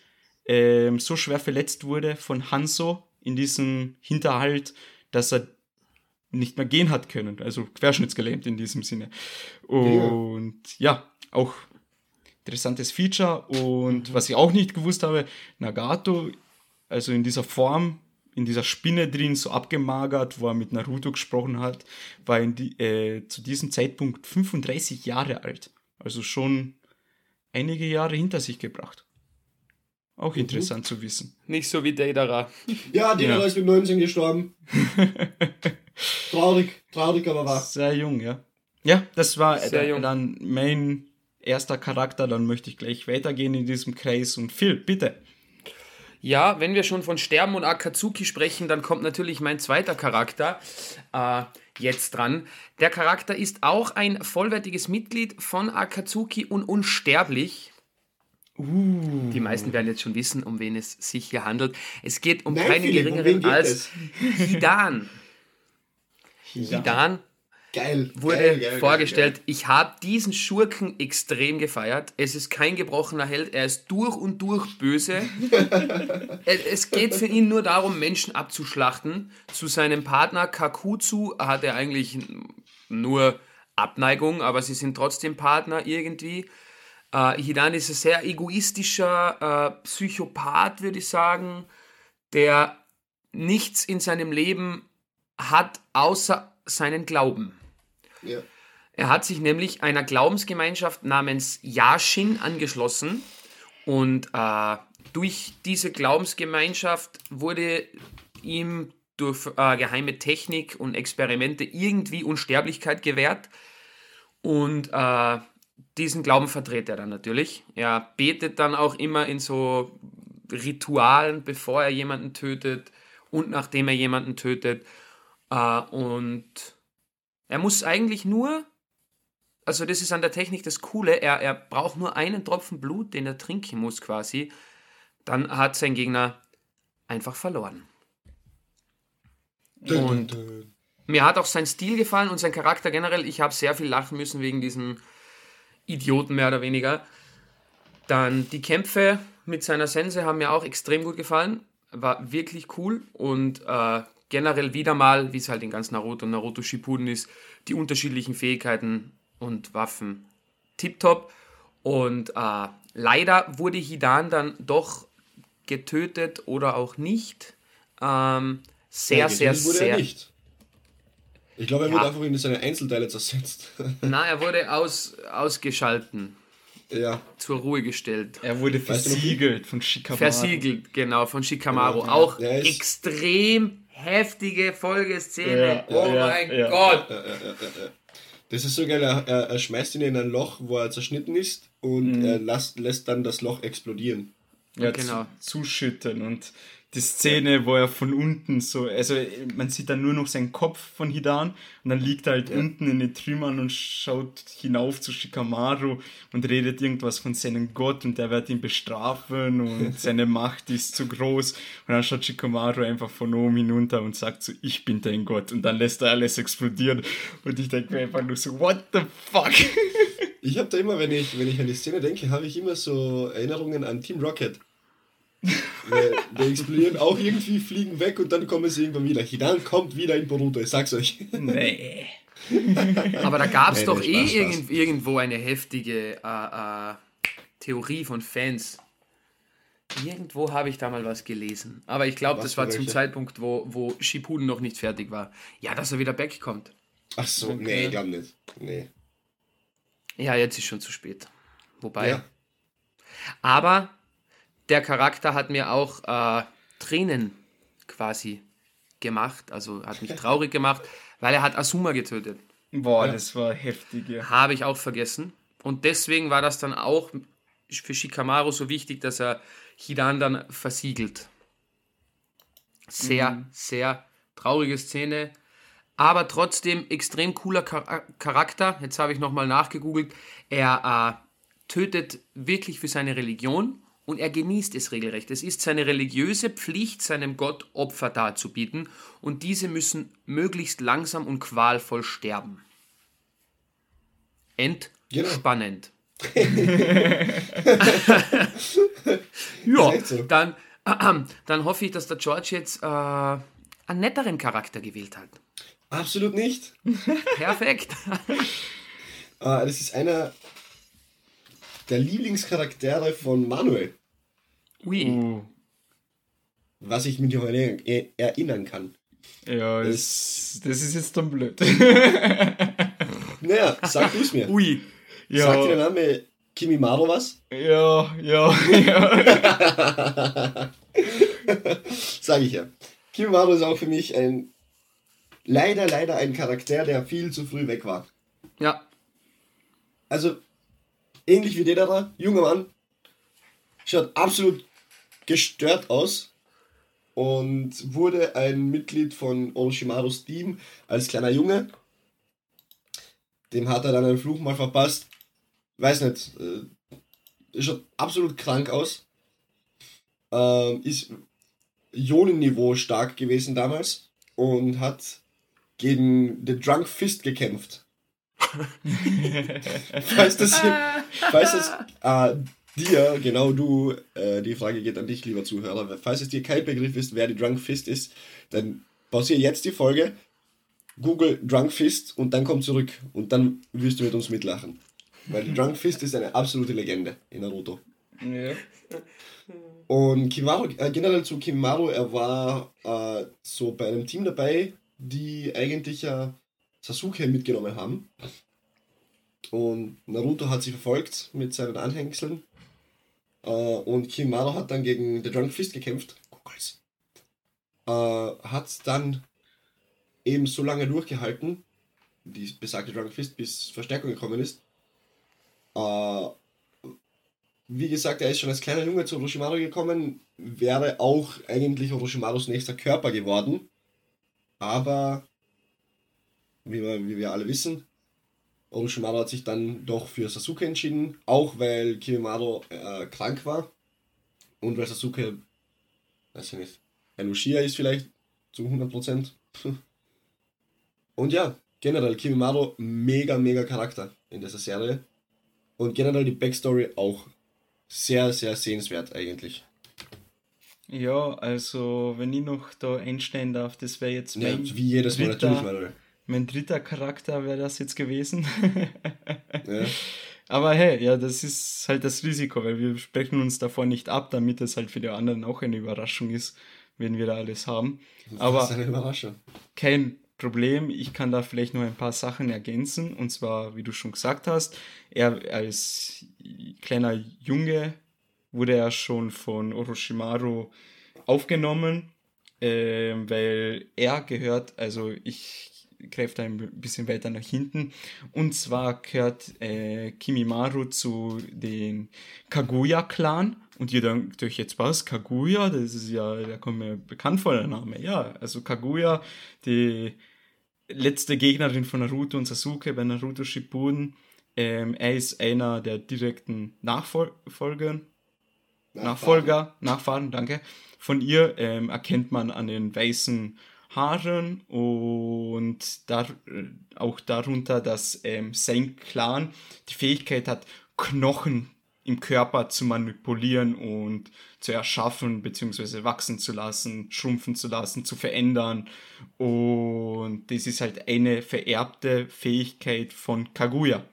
ähm, so schwer verletzt wurde von Hanzo in diesem Hinterhalt, dass er nicht mehr gehen hat können. Also querschnittsgelähmt in diesem Sinne. Und ja, ja auch interessantes Feature. Und was ich auch nicht gewusst habe, Nagato, also in dieser Form, in dieser Spinne drin, so abgemagert, wo er mit Naruto gesprochen hat, war die, äh, zu diesem Zeitpunkt 35 Jahre alt. Also schon einige Jahre hinter sich gebracht. Auch mhm. interessant mhm. zu wissen. Nicht so wie Deidara. Ja, Deidara ja. ist mit 19 gestorben. traurig, traurig, aber wahr. Sehr jung, ja. Ja, das war Sehr dann mein erster Charakter. Dann möchte ich gleich weitergehen in diesem Kreis. Und Phil, bitte. Ja, wenn wir schon von Sterben und Akatsuki sprechen, dann kommt natürlich mein zweiter Charakter äh, jetzt dran. Der Charakter ist auch ein vollwertiges Mitglied von Akatsuki und unsterblich. Uh. Die meisten werden jetzt schon wissen, um wen es sich hier handelt. Es geht um Nein, keinen Philipp, geringeren um als Hidan. Hidan. Hidan Geil. Wurde geil, geil, vorgestellt. Geil, ich habe diesen Schurken extrem gefeiert. Es ist kein gebrochener Held, er ist durch und durch böse. es geht für ihn nur darum, Menschen abzuschlachten. Zu seinem Partner Kakuzu hat er eigentlich nur Abneigung, aber sie sind trotzdem Partner irgendwie. Äh, Hidan ist ein sehr egoistischer äh, Psychopath, würde ich sagen, der nichts in seinem Leben hat, außer seinen Glauben. Ja. Er hat sich nämlich einer Glaubensgemeinschaft namens Yashin angeschlossen und äh, durch diese Glaubensgemeinschaft wurde ihm durch äh, geheime Technik und Experimente irgendwie Unsterblichkeit gewährt und äh, diesen Glauben vertritt er dann natürlich. Er betet dann auch immer in so Ritualen, bevor er jemanden tötet und nachdem er jemanden tötet. Äh, und er muss eigentlich nur, also das ist an der Technik das Coole, er, er braucht nur einen Tropfen Blut, den er trinken muss quasi. Dann hat sein Gegner einfach verloren. Und mir hat auch sein Stil gefallen und sein Charakter generell. Ich habe sehr viel lachen müssen wegen diesen Idioten mehr oder weniger. Dann die Kämpfe mit seiner Sense haben mir auch extrem gut gefallen. War wirklich cool und äh, generell wieder mal, wie es halt in ganz Naruto und Naruto Shippuden ist, die unterschiedlichen Fähigkeiten und Waffen tiptop. Und äh, leider wurde Hidan dann doch getötet oder auch nicht. Ähm, sehr, Ja, sehr, sehr. Er nicht. Ich glaube, er Ja. wurde einfach in seine Einzelteile zersetzt. Na, er wurde aus, ausgeschalten, ja. zur Ruhe gestellt. Er wurde Weißt du versiegelt von Shikamaru. Versiegelt, genau, von Shikamaru. Genau, ja. Auch extrem heftige Folgeszene. Ja, oh ja, mein ja. Gott. Das ist so geil, er, er, schmeißt ihn in ein Loch, wo er zerschnitten ist und Mhm. er lässt, lässt dann das Loch explodieren. ja, Genau. zu, zuschütten und die Szene, wo er von unten so, also man sieht dann nur noch seinen Kopf von Hidan und dann liegt er halt unten in den Trümmern und schaut hinauf zu Shikamaru und redet irgendwas von seinem Gott und der wird ihn bestrafen und seine Macht ist zu groß und dann schaut Shikamaru einfach von oben hinunter und sagt so, ich bin dein Gott und dann lässt er alles explodieren und ich denke mir einfach nur so, what the fuck? Ich habe da immer, wenn ich, wenn ich an die Szene denke, habe ich immer so Erinnerungen an Team Rocket. Weil die explodieren auch irgendwie, fliegen weg und dann kommen sie irgendwann wieder. Hidan kommt wieder in Boruto, ich sag's euch. nee. Aber da gab es Nee, doch nee, eh Spaß, Spaß. irgend, irgendwo eine heftige äh, äh, Theorie von Fans. Irgendwo habe ich da mal was gelesen. Aber ich glaube, Was das war zum? Zeitpunkt, wo, wo Shippuden noch nicht fertig war. Ja, dass er wieder wegkommt. Ach so, Okay. nee, ich glaube nicht. Nee. Ja, jetzt ist schon zu spät. Wobei. Ja. Aber der Charakter hat mir auch äh, Tränen quasi gemacht. Also hat mich traurig gemacht, weil er hat Asuma getötet. Boah, Ja. das war heftig, ja. Habe ich auch vergessen. Und deswegen war das dann auch für Shikamaru so wichtig, dass er Hidan dann versiegelt. Sehr, sehr traurige Szene. Aber trotzdem extrem cooler Char Charakter. Jetzt habe ich nochmal nachgegoogelt. Er äh, tötet wirklich für seine Religion und er genießt es regelrecht. Es ist seine religiöse Pflicht, seinem Gott Opfer darzubieten und diese müssen möglichst langsam und qualvoll sterben. Entspannend. ja, echt so. dann, dann hoffe ich, dass der George jetzt äh, einen netteren Charakter gewählt hat. Absolut nicht. Perfekt. Äh, das ist einer der Lieblingscharaktere von Manuel, Ui. Uh, was ich mich noch er- erinnern kann. ja, das, das ist jetzt dann blöd. Naja, sag du es mir. Ui. Sagt dir der ja, Name Kimimaro was? ja, ja, ja. Sag ich ja. Kimimaro ist auch für mich ein leider, leider ein Charakter, der viel zu früh weg war. Ja, Also, ähnlich wie der da, junger Mann, schaut absolut gestört aus und wurde ein Mitglied von Orochimarus Team als kleiner Junge. Dem hat er dann einen Fluch mal verpasst. Weiß nicht, äh, schaut absolut krank aus. Ähm, ist Ionenniveau stark gewesen damals und hat gegen The Drunk Fist gekämpft. Falls das, falls das äh, dir, genau du, äh, die Frage geht an dich, lieber Zuhörer, falls es dir kein Begriff ist, wer die Drunk Fist ist, dann pausiere jetzt die Folge, google Drunk Fist und dann komm zurück und dann wirst du mit uns mitlachen. Weil die Drunk Fist ist eine absolute Legende in Naruto. ja. Und Kimaru, äh, generell zu Kimaru, er war äh, so bei einem Team dabei, die eigentlich ja Sasuke mitgenommen haben. Und Naruto hat sie verfolgt mit seinen Anhängseln. Äh, und Kimaru hat dann gegen The Drunk Fist gekämpft. Googles. Äh, hat dann eben so lange durchgehalten, die besagte Drunk Fist, bis Verstärkung gekommen ist. Äh, wie gesagt, er ist schon als kleiner Junge zu Orochimaru gekommen, wäre auch eigentlich Orochimarus nächster Körper geworden. Aber, wie wir, wie wir alle wissen, Orochimaru hat sich dann doch für Sasuke entschieden, auch weil Kimimaro äh, krank war und weil Sasuke, weiß ich nicht, ein Uchiha ist vielleicht zu 100%. Und ja, generell Kimimaro mega, mega Charakter in dieser Serie. Und generell die Backstory auch sehr, sehr sehenswert eigentlich. Ja, also wenn ich noch da einstellen darf, das wäre jetzt Ja, mein, wie jedes Mal dritter- natürlich. Mein dritter Charakter wäre das jetzt gewesen. Ja. Aber hey, ja, das ist halt das Risiko, weil wir sprechen uns davor nicht ab, damit es halt für die anderen auch eine Überraschung ist, wenn wir da alles haben. Aber das ist eine Überraschung. kein Problem. Ich kann da vielleicht noch ein paar Sachen ergänzen. Und zwar, wie du schon gesagt hast, er als kleiner Junge wurde er schon von Orochimaru aufgenommen, ähm, weil er gehört, also ich da ein bisschen weiter nach hinten. Und zwar gehört äh, Kimimaru zu den Kaguya-Clan. Und ihr denkt euch jetzt was? Kaguya? Das ist ja, da kommt mir bekannt vor der Name. Ja, also Kaguya, die letzte Gegnerin von Naruto und Sasuke bei Naruto Shippuden. Ähm, er ist einer der direkten Nachfolger, Nachfolger, Nachfahren, danke. Von ihr ähm, erkennt man an den weißen Haaren und dar auch darunter, dass ähm, sein Clan die Fähigkeit hat, Knochen im Körper zu manipulieren und zu erschaffen, beziehungsweise wachsen zu lassen, schrumpfen zu lassen, zu verändern. Und das ist halt eine vererbte Fähigkeit von Kaguya,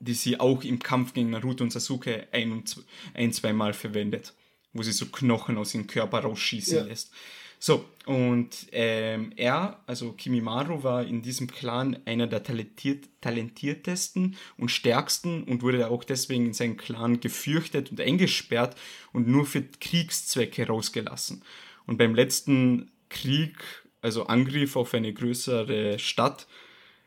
die sie auch im Kampf gegen Naruto und Sasuke ein, und ein zweimal verwendet, wo sie so Knochen aus ihrem Körper rausschießen Ja. lässt. So, und ähm, er, also Kimimaru, war in diesem Clan einer der talentiert, talentiertesten und stärksten und wurde auch deswegen in seinem Clan gefürchtet und eingesperrt und nur für Kriegszwecke rausgelassen. Und beim letzten Krieg, also Angriff auf eine größere Stadt,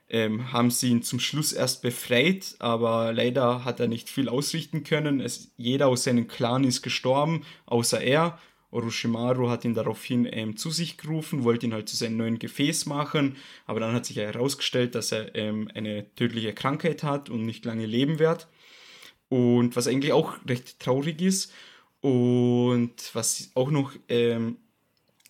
ähm, haben sie ihn zum Schluss erst befreit, aber leider hat er nicht viel ausrichten können. Es, jeder aus seinem Clan ist gestorben, außer er. Orochimaru hat ihn daraufhin ähm, zu sich gerufen, wollte ihn halt zu seinem neuen Gefäß machen, aber dann hat sich herausgestellt, dass er ähm, eine tödliche Krankheit hat und nicht lange leben wird. Und was eigentlich auch recht traurig ist. Und was auch noch ähm,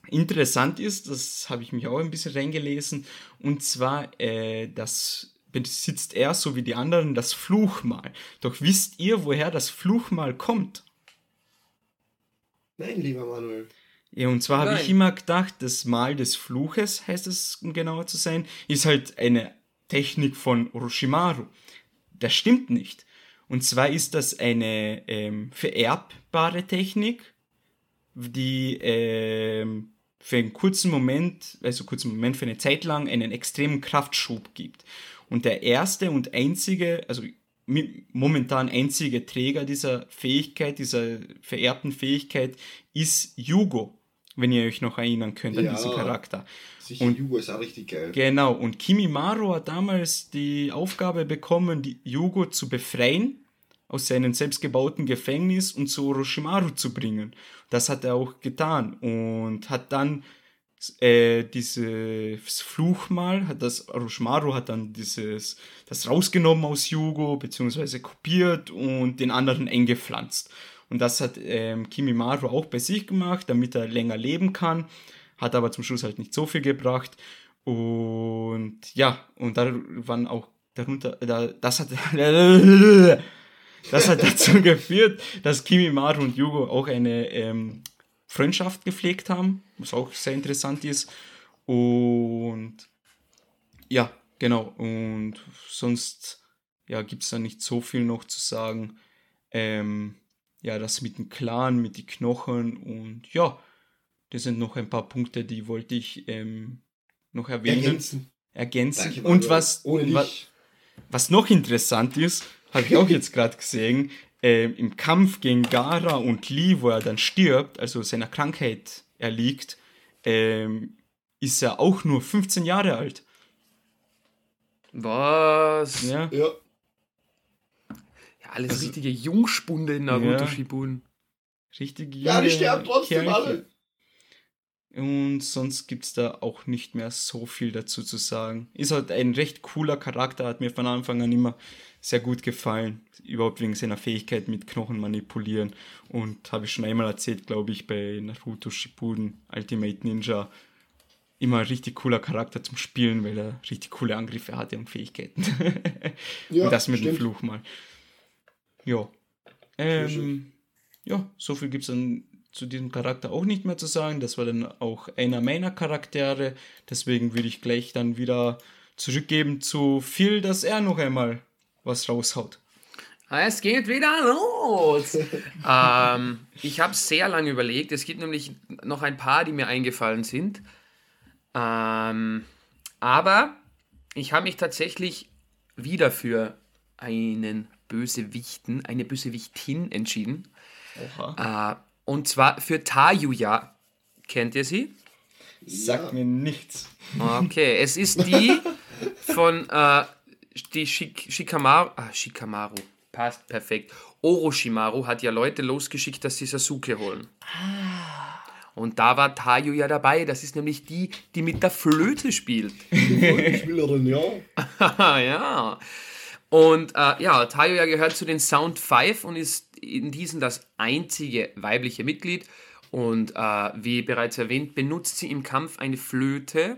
interessant ist, das habe ich mich auch ein bisschen reingelesen, und zwar, äh, das besitzt er, so wie die anderen, das Fluchmal. Doch wisst ihr, woher das Fluchmal kommt? Nein, lieber Manuel. Ja, und zwar habe ich immer gedacht, das Mal des Fluches, heißt es, um genauer zu sein, ist halt eine Technik von Orochimaru. Das stimmt nicht. Und zwar ist das eine ähm, vererbbare Technik, die ähm, für einen kurzen Moment, also kurzen Moment, für eine Zeit lang einen extremen Kraftschub gibt. Und der erste und einzige, also momentan einzige Träger dieser Fähigkeit, dieser vererbten Fähigkeit, ist Yugo, wenn ihr euch noch erinnern könnt an Ja. diesen Charakter. Sicher, Und- Jugo ist auch richtig geil. Genau, und Kimimaru hat damals die Aufgabe bekommen, die Yugo zu befreien aus seinem selbstgebauten Gefängnis und zu Orochimaru zu bringen. Das hat er auch getan und hat dann äh, dieses Fluchmal, hat das Orochimaru hat dann dieses, das rausgenommen aus Yugo, beziehungsweise kopiert und den anderen eingepflanzt. Und das hat ähm, Kimimaru auch bei sich gemacht, damit er länger leben kann. Hat aber zum Schluss halt nicht so viel gebracht. Und ja, und da waren auch darunter, da, das hat, das hat dazu geführt, dass Kimimaru und Yugo auch eine ähm, Freundschaft gepflegt haben, was auch sehr interessant ist. Und ja, genau. Und sonst ja, gibt es da nicht so viel noch zu sagen. Ähm, ja, das mit dem Clan, mit den Knochen und ja, das sind noch ein paar Punkte, die wollte ich ähm, noch erwähnen, ergänzen. Ergänzen. Danke, und was, Ohne wa- dich. was noch interessant ist, habe ich auch jetzt gerade gesehen, ähm, im Kampf gegen Gara und Lee, wo er dann stirbt, also seiner Krankheit erliegt, ähm, ist er auch nur 15 Jahre alt. Was? Ja, Ja, Ja, alles Also- richtige Jungspunde in Naruto Ja. Shippuden. richtig ja die sterben trotzdem Kerlchen. alle. Und sonst gibt es da auch nicht mehr so viel dazu zu sagen. Ist halt ein recht cooler Charakter, hat mir von Anfang an immer sehr gut gefallen. Überhaupt wegen seiner Fähigkeit mit Knochen manipulieren. Und habe ich schon einmal erzählt, glaube ich, bei Naruto Shippuden Ultimate Ninja. Immer ein richtig cooler Charakter zum Spielen, weil er richtig coole Angriffe hatte und Fähigkeiten. Ja, und das mit dem stimmt. Fluch mal. Ja. Ähm, ja, so viel gibt es dann zu diesem Charakter auch nicht mehr zu sagen. Das war dann auch einer meiner Charaktere. Deswegen würde ich gleich dann wieder zurückgeben zu Phil, dass er noch einmal was raushaut. Es geht wieder los. ähm, ich habe sehr lange überlegt. Es gibt nämlich noch ein paar, die mir eingefallen sind. Ähm, aber ich habe mich tatsächlich wieder für einen Bösewichten, eine Bösewichtin entschieden. Äh, und zwar für Tayuya. Kennt ihr sie? Sagt mir nichts. Okay, es ist die von äh, die Shik Shikamaru. Ah, Shikamaru. Passt perfekt. Orochimaru hat ja Leute losgeschickt, dass sie Sasuke holen. Und da war Tayu ja dabei. Das ist nämlich die, die mit der Flöte spielt. Spielerin, ja. ja. Und äh, ja, Tayo ja gehört zu den Sound 5 und ist in diesen das einzige weibliche Mitglied. Und äh, wie bereits erwähnt, benutzt sie im Kampf eine Flöte.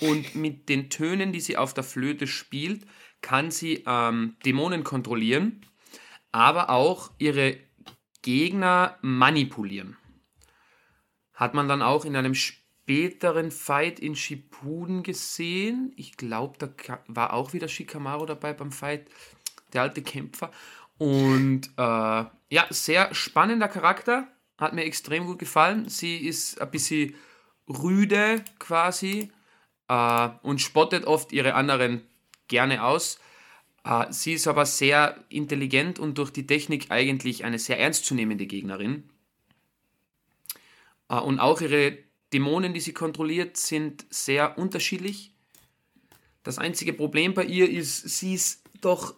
Und mit den Tönen, die sie auf der Flöte spielt, kann sie ähm, Dämonen kontrollieren, aber auch ihre Gegner manipulieren. Hat man dann auch in einem späteren Fight in Shippuden gesehen. Ich glaube, da war auch wieder Shikamaru dabei beim Fight, der alte Kämpfer. Und äh, ja, sehr spannender Charakter, hat mir extrem gut gefallen. Sie ist ein bisschen rüde quasi äh, und spottet oft ihre anderen gerne aus. Äh, sie ist aber sehr intelligent und durch die Technik eigentlich eine sehr ernstzunehmende Gegnerin. Äh, und auch ihre Dämonen, die sie kontrolliert, sind sehr unterschiedlich. Das einzige Problem bei ihr ist, sie ist doch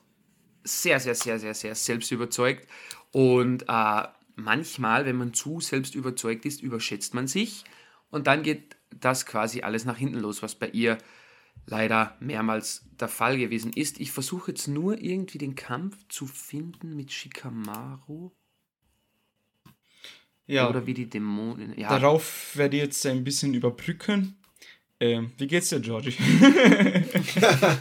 sehr, sehr, sehr, sehr, sehr selbstüberzeugt. Und äh, manchmal, wenn man zu selbstüberzeugt ist, überschätzt man sich. Und dann geht das quasi alles nach hinten los, was bei ihr leider mehrmals der Fall gewesen ist. Ich versuche jetzt nur irgendwie den Kampf zu finden mit Shikamaru. Ja, Oder wie die Dämonen. Ja, darauf werde ich jetzt ein bisschen überbrücken. Ähm, wie geht's dir, Georgie?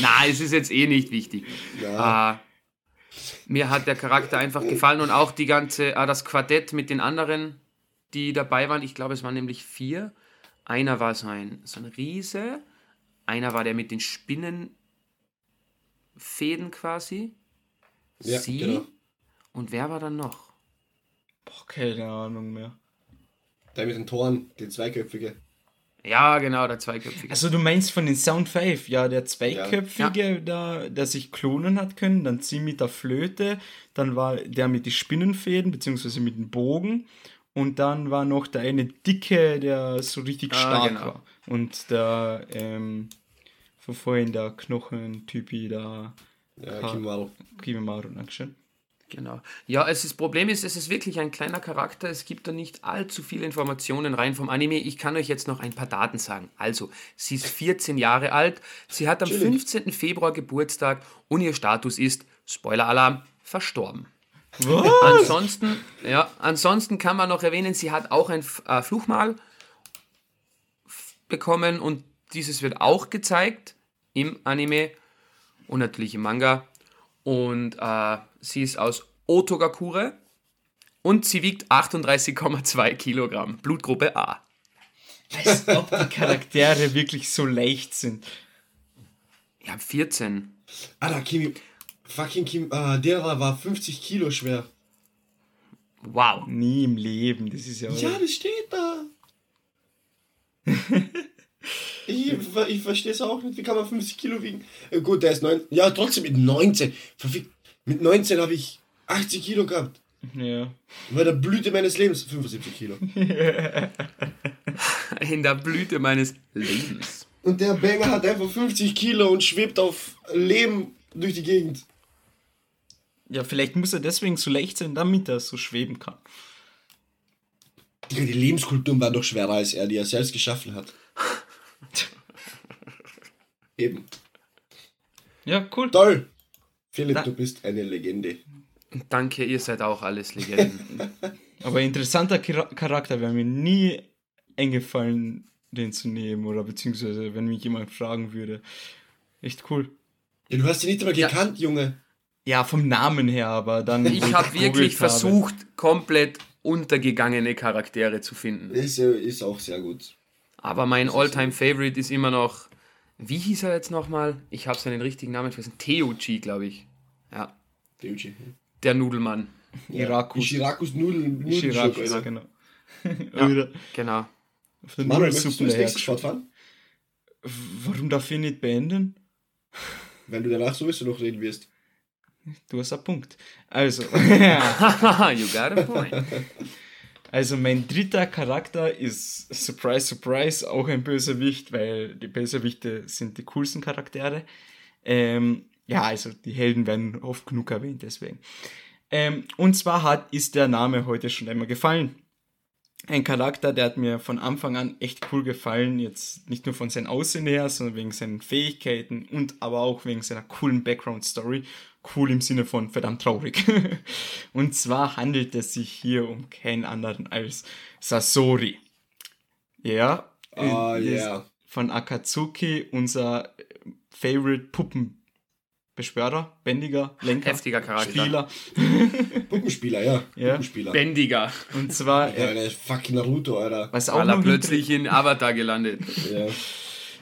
Na, es ist jetzt eh nicht wichtig. Ja. Äh, mir hat der Charakter einfach gefallen und auch die ganze, äh, das Quartett mit den anderen, die dabei waren. Ich glaube, es waren nämlich vier. Einer war so ein, so ein Riese, einer war der mit den Spinnenfäden quasi. Ja, Sie. genau. Und wer war dann noch? Boah, keine Ahnung mehr. Der mit den Toren, die zweiköpfige. Ja, genau, der Zweiköpfige. Also du meinst von den Sound 5, ja, der zweiköpfige, da, der sich klonen hat können, dann sie mit der Flöte, dann war der mit den Spinnenfäden, beziehungsweise mit dem Bogen und dann war noch der eine Dicke, der so richtig Ah, stark genau. war. Und der, ähm, von vorhin der Knochentypi, der Ja. Kimaru. Kimaru, Dankeschön. Genau. Ja, es ist, das Problem ist, es ist wirklich ein kleiner Charakter. Es gibt da nicht allzu viele Informationen rein vom Anime. Ich kann euch jetzt noch ein paar Daten sagen. Also, sie ist 14 Jahre alt. Sie hat am Chillig. 15. Februar Geburtstag und ihr Status ist, Spoiler-Alarm, verstorben. Was? Ansonsten, ja, ansonsten kann man noch erwähnen, sie hat auch ein äh, Fluchmal bekommen und dieses wird auch gezeigt im Anime und natürlich im Manga. Und äh, sie ist aus Otogakure und sie wiegt 38,2 Kilogramm. Blutgruppe A. Als ob die Charaktere wirklich so leicht sind. Ja, 14. Alter, Kimi. Fucking Kim. Ah, der war 50 Kilo schwer. Wow. Nie im Leben, das ist ja... Ja, das steht da. ich ich verstehe es auch nicht. Wie kann man 50 Kilo wiegen? Äh, gut, der ist 9. Ja, trotzdem mit 19. Verfick- Mit 19 habe ich 80 Kilo gehabt. ja. Bei der Blüte meines Lebens 75 Kilo. In der Blüte meines Lebens. Und der Banger hat einfach 50 Kilo und schwebt auf Leben durch die Gegend. Ja, vielleicht muss er deswegen so leicht sein, damit er so schweben kann. Die Lebenskulturen waren doch schwerer als er, die er selbst geschaffen hat. Eben. Ja, cool. Toll. Philipp, Da- du bist eine Legende. Danke, ihr seid auch alles Legenden. Aber interessanter Chara- Charakter wäre mir nie eingefallen, den zu nehmen. Oder beziehungsweise, wenn mich jemand fragen würde. Echt cool. Ja, du hast ihn nicht einmal Ja. gekannt, Junge. Ja, vom Namen her, aber dann. Ich habe wirklich habe- versucht, komplett untergegangene Charaktere zu finden. Ist, ist auch sehr gut. Aber mein All-Time-Favorite ist immer noch. Wie hieß er jetzt nochmal? Ich habe seinen richtigen Namen vergessen. Teuchi, glaube ich. Ja. Ryuji. Der Nudelmann. Irakus. Ishirakus Nudeln. Shiraku, Nudelschub, ja, genau. Ja. Genau. auf Manuel, möchtest du das nächste dahergeschoben. Sport fahren? Warum darf ich nicht beenden? Weil du danach sowieso noch reden wirst. Du hast einen Punkt. Also, you got a point. also mein dritter Charakter ist, surprise, surprise, auch ein Bösewicht, weil die Bösewichte sind die coolsten Charaktere. Ähm, ja, also die Helden werden oft genug erwähnt, deswegen. Ähm, und zwar hat, ist der Name heute schon einmal gefallen. Ein Charakter, der hat mir von Anfang an echt cool gefallen, jetzt nicht nur von seinem Aussehen her, sondern wegen seinen Fähigkeiten und aber auch wegen seiner coolen Background-Story. Cool im Sinne von verdammt traurig. und zwar handelt es sich hier um keinen anderen als Sasori. Ja, Ah, ist ja. von Akatsuki, unser Favorite Puppenbeschwörer, Bändiger, Lenker, Heftiger Charakter. Spieler. Puppenspieler, ja. Ja. Puppenspieler. Bändiger. Und zwar, Ja, der fucking Naruto, Alter. was auch er noch plötzlich in Avatar gelandet. Ja.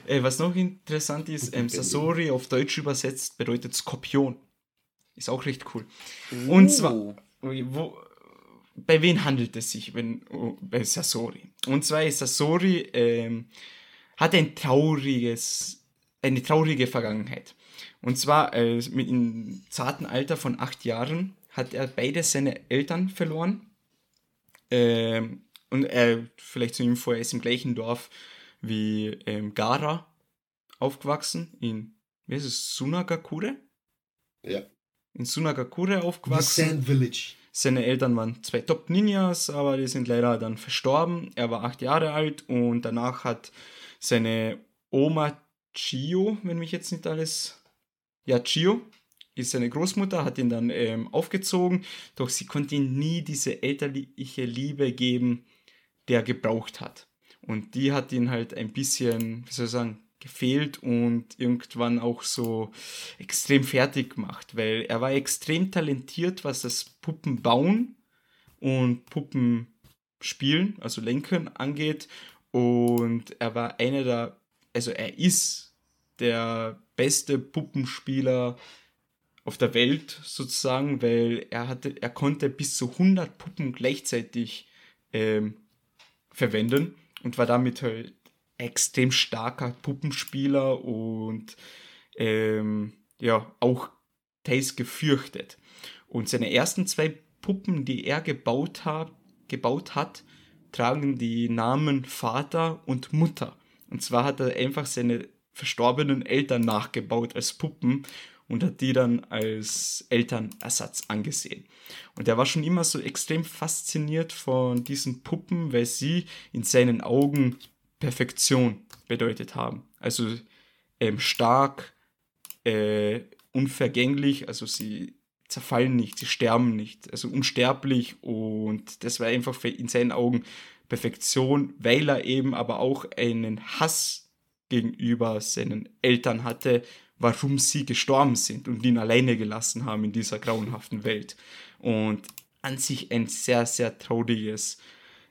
Äh, was noch interessant ist, ähm, Sasori auf Deutsch übersetzt bedeutet Skorpion. Ist auch recht cool. Und zwar, wo, bei wen handelt es sich wenn, oh, bei Sasori? Und zwar ist Sasori, ähm, hat ein trauriges, eine traurige Vergangenheit. Und zwar äh, mit im zarten Alter von acht Jahren hat er beide seine Eltern verloren. Ähm, und er, vielleicht zu ihm vor, er ist im gleichen Dorf wie ähm, Gara aufgewachsen, in, wie heißt es, Sunagakure? Ja. In Sunagakure The aufgewachsen. Sand Village. Seine Eltern waren zwei Top-Ninjas, aber die sind leider dann verstorben. Er war acht Jahre alt und danach hat seine Oma Chio, wenn mich jetzt nicht alles. Ja, Chio ist seine Großmutter, hat ihn dann ähm, aufgezogen, doch sie konnte ihm nie diese elterliche Liebe geben, die er gebraucht hat. Und die hat ihn halt ein bisschen, wie soll ich sagen, gefehlt und irgendwann auch so extrem fertig gemacht, weil er war extrem talentiert, was das Puppenbauen und Puppenspielen, also Lenken angeht. Und er war einer der, also er ist der beste Puppenspieler auf der Welt sozusagen, weil er hatte, er konnte bis zu 100 Puppen gleichzeitig ähm, verwenden und war damit halt extrem starker Puppenspieler und ähm, ja, auch teils gefürchtet. Und seine ersten zwei Puppen, die er gebaut hat, gebaut hat, tragen die Namen Vater und Mutter. Und zwar hat er einfach seine verstorbenen Eltern nachgebaut als Puppen und hat die dann als Elternersatz angesehen. Und er war schon immer so extrem fasziniert von diesen Puppen, weil sie in seinen Augen Perfektion bedeutet haben. Also ähm, stark, äh, unvergänglich, also sie zerfallen nicht, sie sterben nicht, also unsterblich und das war einfach in seinen Augen Perfektion, weil er eben aber auch einen Hass gegenüber seinen Eltern hatte, warum sie gestorben sind und ihn alleine gelassen haben in dieser grauenhaften Welt. Und an sich ein sehr, sehr trauriges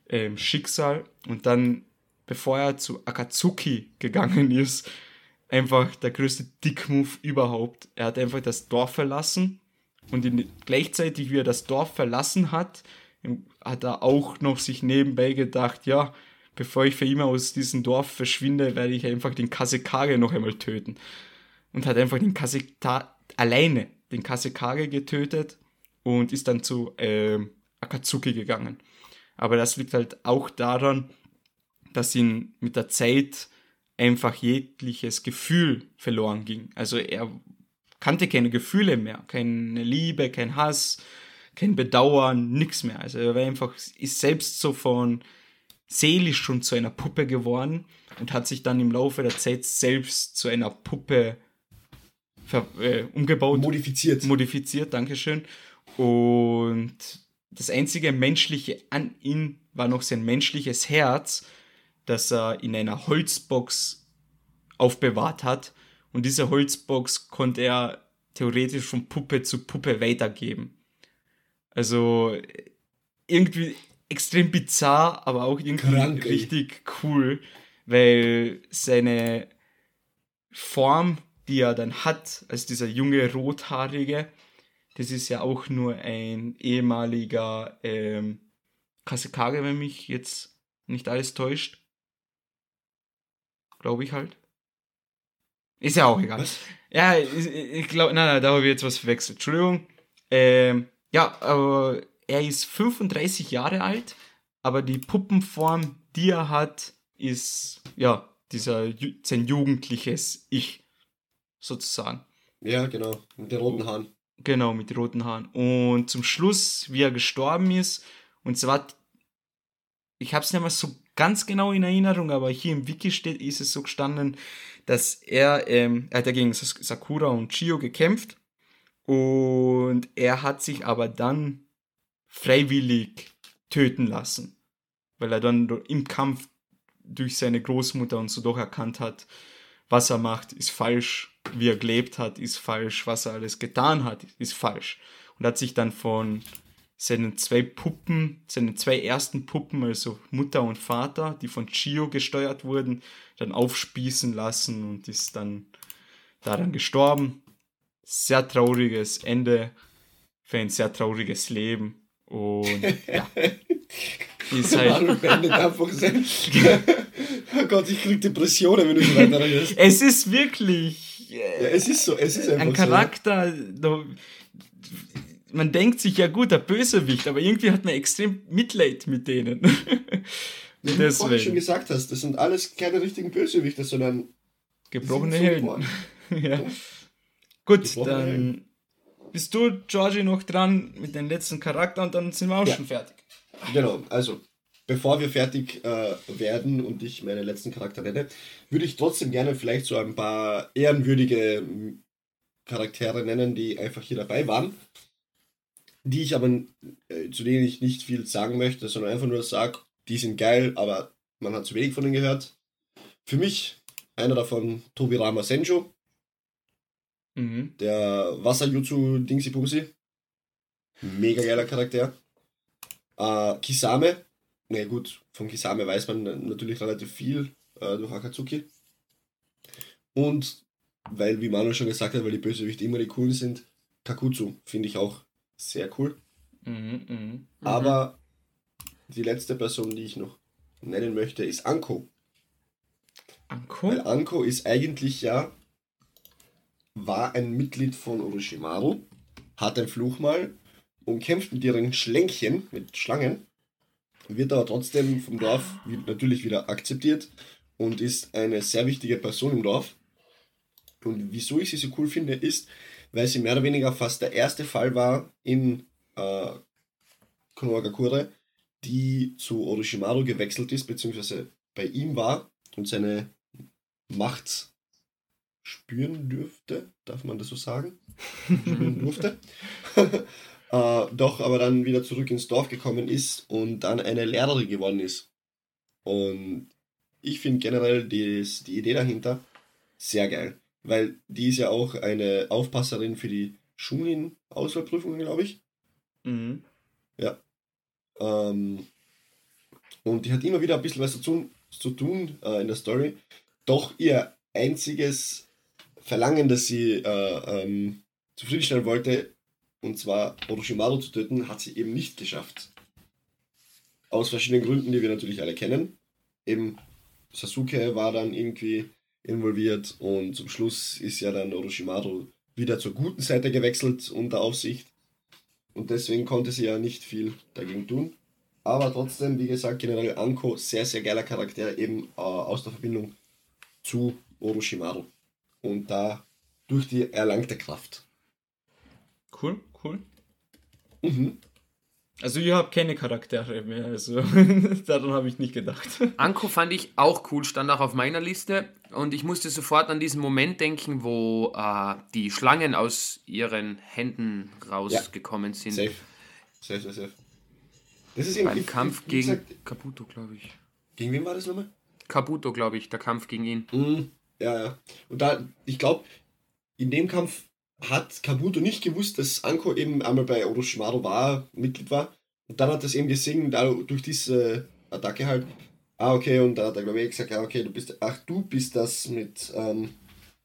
ähm, Schicksal. Und dann, bevor er zu Akatsuki gegangen ist, einfach der größte Dickmove überhaupt. Er hat einfach das Dorf verlassen und in, gleichzeitig, wie er das Dorf verlassen hat, hat er auch noch sich nebenbei gedacht, ja, bevor ich für immer aus diesem Dorf verschwinde, werde ich einfach den Kasekage noch einmal töten. Und hat einfach den Kasekage alleine den Kasekage getötet und ist dann zu ähm, Akatsuki gegangen. Aber das liegt halt auch daran, dass ihn mit der Zeit einfach jegliches Gefühl verloren ging. Also er kannte keine Gefühle mehr, keine Liebe, kein Hass, kein Bedauern, nichts mehr. Also er war einfach, ist selbst so von seelisch schon zu einer Puppe geworden und hat sich dann im Laufe der Zeit selbst zu einer Puppe äh, umgebaut. Modifiziert. Modifiziert, Dankeschön. Und das einzige menschliche an ihm war noch sein menschliches Herz, das er in einer Holzbox aufbewahrt hat. Und diese Holzbox konnte er theoretisch von Puppe zu Puppe weitergeben. Also irgendwie extrem bizarr, aber auch irgendwie Krank, richtig cool, weil seine Form, die er dann hat, als dieser junge Rothaarige, das ist ja auch nur ein ehemaliger ähm, Kasekage, wenn mich jetzt nicht alles täuscht. Glaube ich halt. Ist ja auch egal. Was? Ja, ich, ich glaube, nein, nein, da habe ich jetzt was verwechselt. Entschuldigung. Ähm, ja, aber er ist 35 Jahre alt, aber die Puppenform, die er hat, ist, ja, dieser, sein jugendliches Ich, sozusagen. Ja, genau. Mit den roten Haaren. Genau, mit den roten Haaren. Und zum Schluss, wie er gestorben ist, und zwar, ich habe es nicht mehr so ganz genau in Erinnerung, aber hier im Wiki steht, ist es so gestanden, dass er, ähm, er hat ja gegen Sakura und Chio gekämpft und er hat sich aber dann freiwillig töten lassen, weil er dann im Kampf durch seine Großmutter und so doch erkannt hat, was er macht, ist falsch, wie er gelebt hat, ist falsch, was er alles getan hat, ist falsch. Und hat sich dann von seinen zwei Puppen, seinen zwei ersten Puppen, also Mutter und Vater, die von Chio gesteuert wurden, dann aufspießen lassen und ist dann daran gestorben. Sehr trauriges Ende für ein sehr trauriges Leben. Und ja, ist halt. Oh Gott, ich krieg Depressionen, wenn du so weiter redest. Es ist wirklich. Ja, Äh, es ist so, es ist einfach ein Charakter, da, man denkt sich ja gut, der Bösewicht, aber irgendwie hat man extrem Mitleid mit denen. Wie du vorhin schon gesagt hast, das sind alles keine richtigen Bösewichte, sondern Gebrochene Helden. ja. Gut, Gebrochene dann Helden. bist du, Georgie, noch dran mit dem letzten Charakter und dann sind wir auch Ja. schon fertig. Genau, also bevor wir fertig äh, werden und ich meine letzten Charakter nenne, würde ich trotzdem gerne vielleicht so ein paar ehrenwürdige m, Charaktere nennen, die einfach hier dabei waren, die ich aber, äh, zu denen ich nicht viel sagen möchte, sondern einfach nur sage, die sind geil, aber man hat zu wenig von denen gehört. Für mich einer davon Tobirama Senjo, Mhm. der Wasserjutsu Dingsy Bumsy. Mega geiler Charakter. Äh, Kisame. Na gut, von Kisame weiß man natürlich relativ viel äh, durch Akatsuki. Und weil, wie Manu schon gesagt hat, weil die Bösewichte immer die coolen sind, Kakutsu finde ich auch sehr cool. Mhm, mhm. Mhm. Aber die letzte Person, die ich noch nennen möchte, ist Anko. Anko? Weil Anko ist eigentlich ja, war ein Mitglied von Orochimaru, hat ein Fluchmal und kämpft mit ihren Schlänkchen, mit Schlangen, wird aber trotzdem vom Dorf natürlich wieder akzeptiert und ist eine sehr wichtige Person im Dorf. Und wieso ich sie so cool finde, ist, weil sie mehr oder weniger fast der erste Fall war in äh, Konohagakure, die zu Orochimaru gewechselt ist, beziehungsweise bei ihm war und seine Macht spüren dürfte, darf man das so sagen? spüren durfte. äh, doch aber dann wieder zurück ins Dorf gekommen ist und dann eine Lehrerin geworden ist. Und ich finde generell dies, die Idee dahinter sehr geil, weil die ist ja auch eine Aufpasserin für die Schulen-Auswahlprüfungen, glaube ich. Mhm. Ähm, und die hat immer wieder ein bisschen was zu tun, zu tun äh, in der Story. Doch ihr einziges Verlangen, das sie äh, ähm, zufriedenstellen wollte, und zwar Orochimaru zu töten, hat sie eben nicht geschafft. Aus verschiedenen Gründen, die wir natürlich alle kennen. Eben Sasuke war dann irgendwie involviert und zum Schluss ist ja dann Orochimaru wieder zur guten Seite gewechselt unter Aufsicht. Und deswegen konnte sie ja nicht viel dagegen tun. Aber trotzdem, wie gesagt, generell Anko, sehr, sehr geiler Charakter, eben äh, aus der Verbindung zu Orochimaru. Und da durch die erlangte Kraft. Cool, cool. Mhm. Also ich habe keine Charaktere mehr, also daran habe ich nicht gedacht. Anko fand ich auch cool, stand auch auf meiner Liste. Und ich musste sofort an diesen Moment denken, wo äh, die Schlangen aus ihren Händen rausgekommen sind. Safe. Safe, safe, safe. Das ist eben, Beim ich- Kampf wie gegen gesagt, Kabuto, glaube ich. gegen wen war das nochmal? Kabuto, glaube ich, der Kampf gegen ihn. Mhm. Ja, ja. Und da, ich glaube, in dem Kampf hat Kabuto nicht gewusst, dass Anko eben einmal bei Orochimaru war, Mitglied war. Und dann hat er es eben gesehen, da durch diese Attacke halt. Ah, okay, und da hat er, glaube ich, gesagt, ja, okay, du bist, ach, du bist das mit, ähm,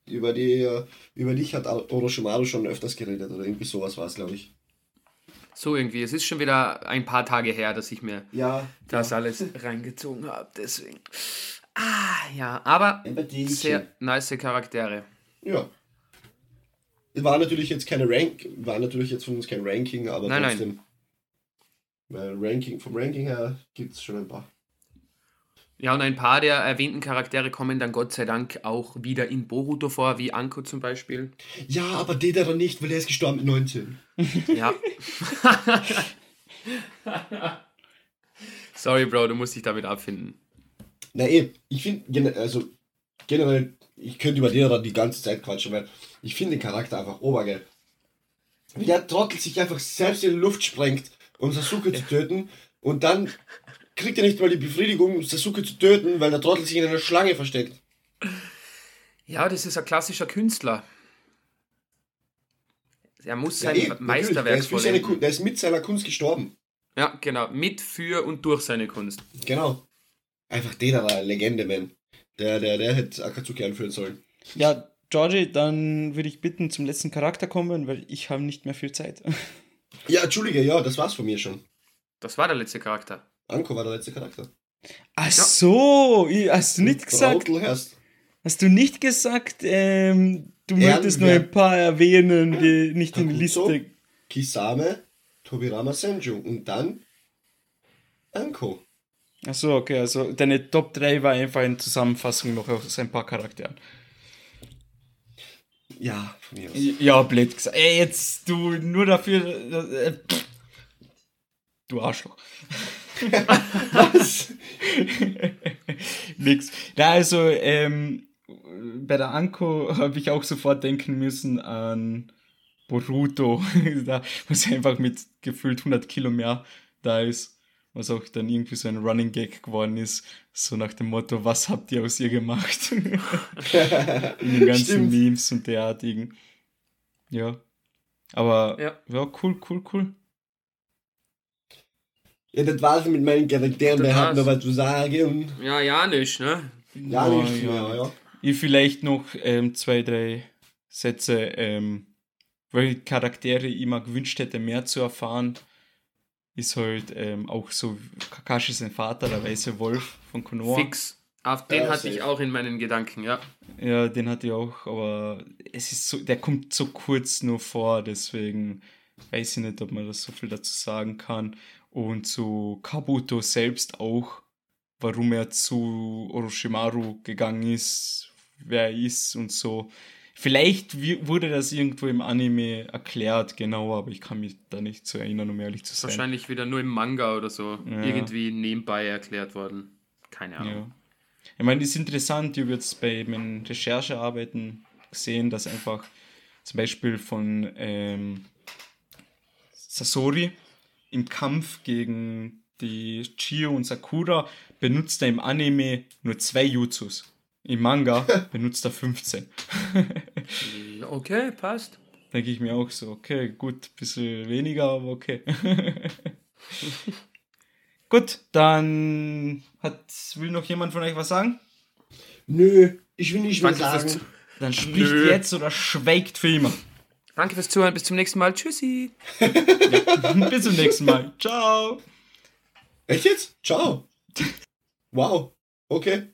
über die, äh, über dich hat Orochimaru schon öfters geredet oder irgendwie sowas war es, glaube ich. So irgendwie. Es ist schon wieder ein paar Tage her, dass ich mir Ja. das alles reingezogen habe. Deswegen. Ah, ja. Aber sehr nice Charaktere. Ja. War natürlich jetzt keine Rank, war natürlich jetzt von uns kein Ranking, aber Nein, nein. trotzdem. Weil Ranking, vom Ranking her gibt es schon ein paar. Ja, und ein paar der erwähnten Charaktere kommen dann Gott sei Dank auch wieder in Boruto vor, wie Anko zum Beispiel. Ja, aber Dedera nicht, weil der ist gestorben mit 19. Ja. Sorry, Bro, du musst dich damit abfinden. Na eh, ich finde, also generell, ich könnte über Dedera die ganze Zeit quatschen, weil ich finde den Charakter einfach obergeil. Wie der Trottel sich einfach selbst in die Luft sprengt, um Sasuke zu töten und dann kriegt er nicht mal die Befriedigung, Sasuke zu töten, weil der Trottel sich in einer Schlange versteckt. Ja, das ist ein klassischer Künstler. Er muss sein eh, natürlich, der Meisterwerk ist, für seine, vollenden. Der ist mit seiner Kunst gestorben. Ja, genau. Mit, für und durch seine Kunst. Genau. Einfach Dedera, Legende, man. Der, der, der hätte Akatsuki anführen sollen. Ja, Georgie, dann würde ich bitten, zum letzten Charakter kommen, weil ich habe nicht mehr viel Zeit. Ja, Entschuldige, ja, das war's von mir schon. Das war der letzte Charakter. Anko war der letzte Charakter. Ach so, ich- hast du nicht gesagt, hast du nicht gesagt, ähm, du Ehrenwert. möchtest nur ein paar erwähnen, die nicht in die? Liste. Kisame, Tobirama Senju und dann Anko. Ach so, okay, also deine Top 3 war einfach eine Zusammenfassung noch aus ein paar Charakteren. Ja, von mir aus. Ja, blöd gesagt. Ey, jetzt du nur dafür. Äh, du Arschloch. Was? Nix. Na, also, ähm, bei der Anko habe ich auch sofort denken müssen an Boruto, da, was einfach mit gefühlt 100 Kilo mehr da ist. Was auch dann irgendwie so ein Running Gag geworden ist. So nach dem Motto, was habt ihr aus ihr gemacht? In den ganzen Stimmt. Memes und derartigen. Ja. Aber Ja. ja, cool, cool, cool. Ja, das war's mit meinen Charakteren. Das Wer hat noch was zu sagen? Ja, ja, nicht, ne? Ja, Ja, nicht ja. mehr, ja. Ich vielleicht noch ähm, zwei, drei Sätze, ähm, welche Charaktere ich mir gewünscht hätte, mehr zu erfahren, ist halt ähm, auch so Kakashi sein Vater, der weiße Wolf von Konoha. Fix. Auf den Ja, hatte ich auch in meinen Gedanken, ja. Ja, den hatte ich auch, aber es ist so, der kommt so kurz nur vor, deswegen weiß ich nicht, ob man das so viel dazu sagen kann. Und zu Kabuto selbst auch, warum er zu Orochimaru gegangen ist, wer er ist und so. Vielleicht wurde das irgendwo im Anime erklärt, genau, aber ich kann mich da nicht so erinnern, um ehrlich zu sein. Wahrscheinlich wieder nur im Manga oder so. Ja. Irgendwie nebenbei erklärt worden. Keine Ahnung. Ja. Ich meine, das ist interessant, ich habe jetzt bei meinen Recherchearbeiten gesehen, dass einfach zum Beispiel von ähm, Sasori im Kampf gegen die Chio und Sakura benutzt er im Anime nur zwei Jutsus. Im Manga benutzt er 15. Okay, passt. Denke ich mir auch so, okay, gut, bisschen weniger, aber okay. gut, dann hat, will noch jemand von euch was sagen? Nö, ich will nicht fürs, sagen. Dann spricht Nö. jetzt oder schweigt für immer. Danke fürs Zuhören. Bis zum nächsten Mal. Tschüssi. Bis zum nächsten Mal. Ciao. Echt jetzt? Ciao. Wow. Okay.